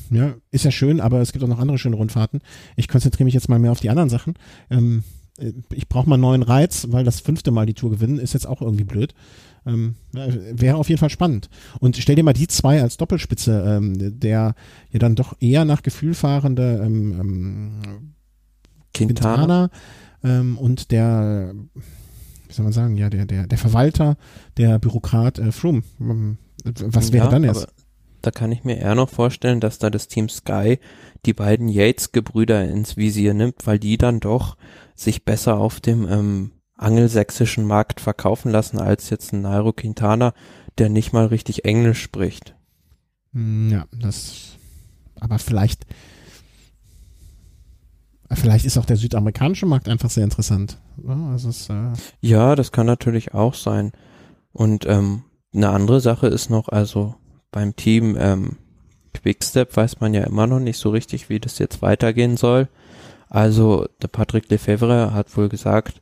ja, ist ja schön, aber es gibt auch noch andere schöne Rundfahrten. Ich konzentriere mich jetzt mal mehr auf die anderen Sachen. Ähm, ich brauche mal einen neuen Reiz, weil das fünfte Mal die Tour gewinnen ist jetzt auch irgendwie blöd. Ähm, wäre auf jeden Fall spannend. Und stell dir mal die zwei als Doppelspitze, ähm, der ja dann doch eher nach Gefühl fahrende ähm, ähm, Quintana, ähm, und der, wie soll man sagen, ja, der, der, der Verwalter, der Bürokrat äh, Froome. Ähm, was wäre ja, dann erst?
Da kann ich mir eher noch vorstellen, dass da das Team Sky die beiden Yates-Gebrüder ins Visier nimmt, weil die dann doch sich besser auf dem ähm, angelsächsischen Markt verkaufen lassen als jetzt ein Nairo Quintana, der nicht mal richtig Englisch spricht.
Hm, ja, das, aber vielleicht, vielleicht ist auch der südamerikanische Markt einfach sehr interessant. Also es, äh
ja, das kann natürlich auch sein. Und ähm, eine andere Sache ist noch, also beim Team ähm, Quickstep weiß man ja immer noch nicht so richtig, wie das jetzt weitergehen soll. Also der Patrick Lefebvre hat wohl gesagt,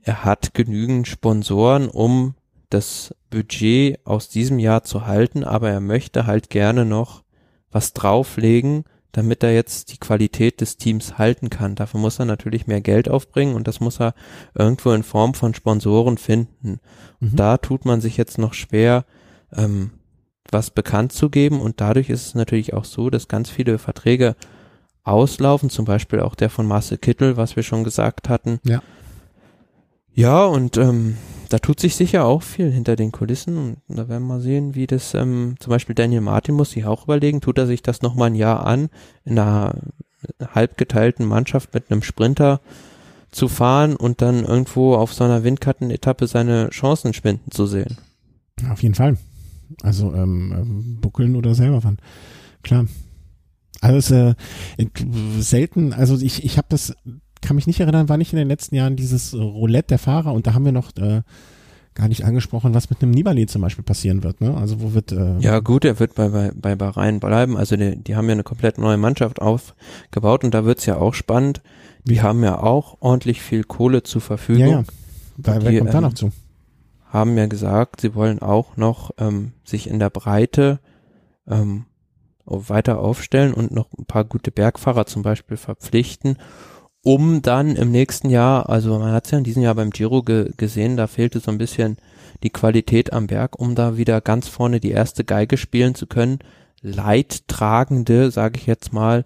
er hat genügend Sponsoren, um das Budget aus diesem Jahr zu halten, aber er möchte halt gerne noch was drauflegen, damit er jetzt die Qualität des Teams halten kann. Dafür muss er natürlich mehr Geld aufbringen und das muss er irgendwo in Form von Sponsoren finden. Mhm. Da tut man sich jetzt noch schwer, ähm, was bekannt zu geben und dadurch ist es natürlich auch so, dass ganz viele Verträge auslaufen, zum Beispiel auch der von Marcel Kittel, was wir schon gesagt hatten.
Ja.
Ja, und ähm, da tut sich sicher auch viel hinter den Kulissen und da werden wir mal sehen, wie das ähm, zum Beispiel Daniel Martin muss sich auch überlegen, tut er sich das nochmal ein Jahr an, in einer halb geteilten Mannschaft mit einem Sprinter zu fahren und dann irgendwo auf so einer Windkartenetappe seine Chancen schwinden zu sehen.
Auf jeden Fall. Also ähm, ähm buckeln oder selber fahren. Klar. Also äh, selten, also ich, ich habe das kann mich nicht erinnern, war nicht in den letzten Jahren dieses Roulette der Fahrer und da haben wir noch äh, gar nicht angesprochen, was mit einem Nibali zum Beispiel passieren wird. Ne? Also wo wird äh
ja gut, er wird bei bei bei Bahrain bleiben. Also die, die haben ja eine komplett neue Mannschaft aufgebaut und da wird's ja auch spannend. Die haben ja auch ordentlich viel Kohle zur Verfügung. Ja, ja.
Da, wer kommt da noch ähm, zu?
Haben ja gesagt, sie wollen auch noch ähm, sich in der Breite ähm, weiter aufstellen und noch ein paar gute Bergfahrer zum Beispiel verpflichten um dann im nächsten Jahr, also man hat es ja in diesem Jahr beim Giro ge gesehen, da fehlte so ein bisschen die Qualität am Berg, um da wieder ganz vorne die erste Geige spielen zu können. Leidtragende, sage ich jetzt mal,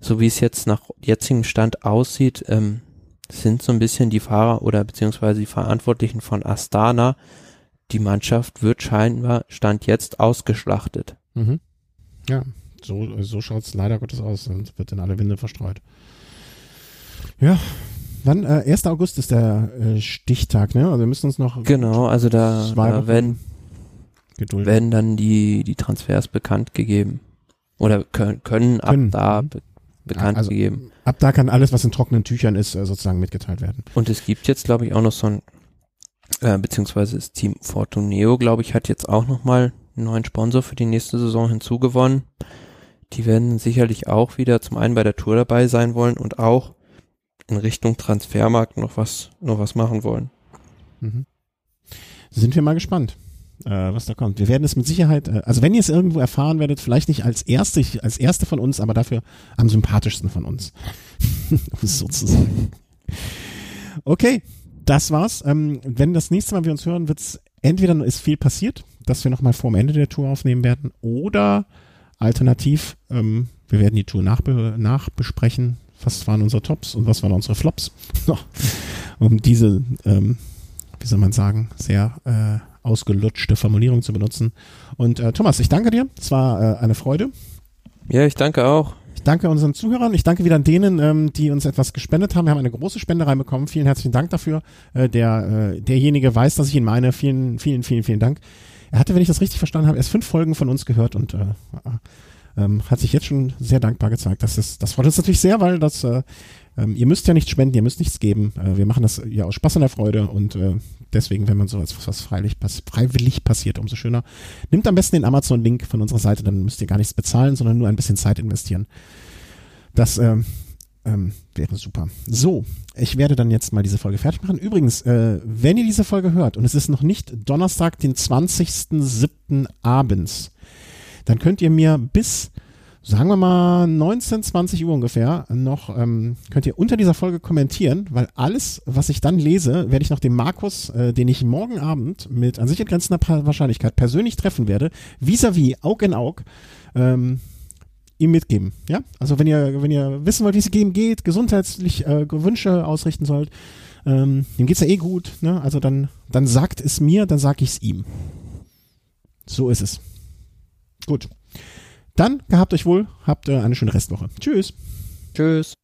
so wie es jetzt nach jetzigem Stand aussieht, ähm, sind so ein bisschen die Fahrer oder beziehungsweise die Verantwortlichen von Astana. Die Mannschaft wird scheinbar Stand jetzt ausgeschlachtet.
Mhm. Ja, so, so schaut es leider Gottes aus und wird in alle Winde verstreut. Ja, wann? Äh, 1. August ist der äh, Stichtag, ne? Also wir müssen uns noch.
Genau, also da, da werden, werden dann die, die Transfers bekannt gegeben. Oder können, können,
Können.
ab da be bekannt
also,
gegeben.
Ab da kann alles, was in trockenen Tüchern ist, äh, sozusagen mitgeteilt werden.
Und es gibt jetzt, glaube ich, auch noch so ein, äh, beziehungsweise das Team Fortuneo, glaube ich, hat jetzt auch nochmal einen neuen Sponsor für die nächste Saison hinzugewonnen. Die werden sicherlich auch wieder zum einen bei der Tour dabei sein wollen und auch in Richtung Transfermarkt noch was, noch was machen wollen.
Mhm. Sind wir mal gespannt, äh, was da kommt. Wir werden es mit Sicherheit, äh, also wenn ihr es irgendwo erfahren werdet, vielleicht nicht als erste, als erste von uns, aber dafür am sympathischsten von uns. Sozusagen. Okay, das war's. Ähm, wenn das nächste Mal wir uns hören, wird's entweder ist viel passiert, dass wir nochmal vor dem Ende der Tour aufnehmen werden, oder alternativ, ähm, wir werden die Tour nachbe nachbesprechen. Was waren unsere Tops und was waren unsere Flops? um diese, ähm, wie soll man sagen, sehr äh, ausgelutschte Formulierung zu benutzen. Und äh, Thomas, ich danke dir. Es war äh, eine Freude.
Ja, ich danke auch.
Ich danke unseren Zuhörern. Ich danke wieder an denen, ähm, die uns etwas gespendet haben. Wir haben eine große Spende reinbekommen. Vielen herzlichen Dank dafür. Äh, der, äh, derjenige weiß, dass ich ihn meine. Vielen, vielen, vielen, vielen Dank. Er hatte, wenn ich das richtig verstanden habe, erst fünf Folgen von uns gehört und äh, ähm, hat sich jetzt schon sehr dankbar gezeigt. Das, ist, das freut uns natürlich sehr, weil das, äh, ähm, ihr müsst ja nichts spenden, ihr müsst nichts geben. Äh, wir machen das ja aus Spaß und der Freude und äh, deswegen, wenn man so etwas was freiwillig, pass freiwillig passiert, umso schöner. Nimmt am besten den Amazon-Link von unserer Seite, dann müsst ihr gar nichts bezahlen, sondern nur ein bisschen Zeit investieren. Das ähm, ähm, wäre super. So, ich werde dann jetzt mal diese Folge fertig machen. Übrigens, äh, wenn ihr diese Folge hört und es ist noch nicht Donnerstag, den 20.07. abends, dann könnt ihr mir bis, sagen wir mal, 19, 20 Uhr ungefähr noch, ähm, könnt ihr unter dieser Folge kommentieren, weil alles, was ich dann lese, werde ich noch dem Markus, äh, den ich morgen Abend mit an sich grenzender Wahrscheinlichkeit persönlich treffen werde, vis-à-vis, Aug in Aug, ähm, ihm mitgeben. Ja, also wenn ihr wenn ihr wissen wollt, wie es ihm geht, gesundheitlich äh, Wünsche ausrichten sollt, ähm, dem geht's ja eh gut. Ne? Also dann dann sagt es mir, dann sag ich's ihm. So ist es. Gut. Dann gehabt euch wohl, habt äh, eine schöne Restwoche. Tschüss.
Tschüss.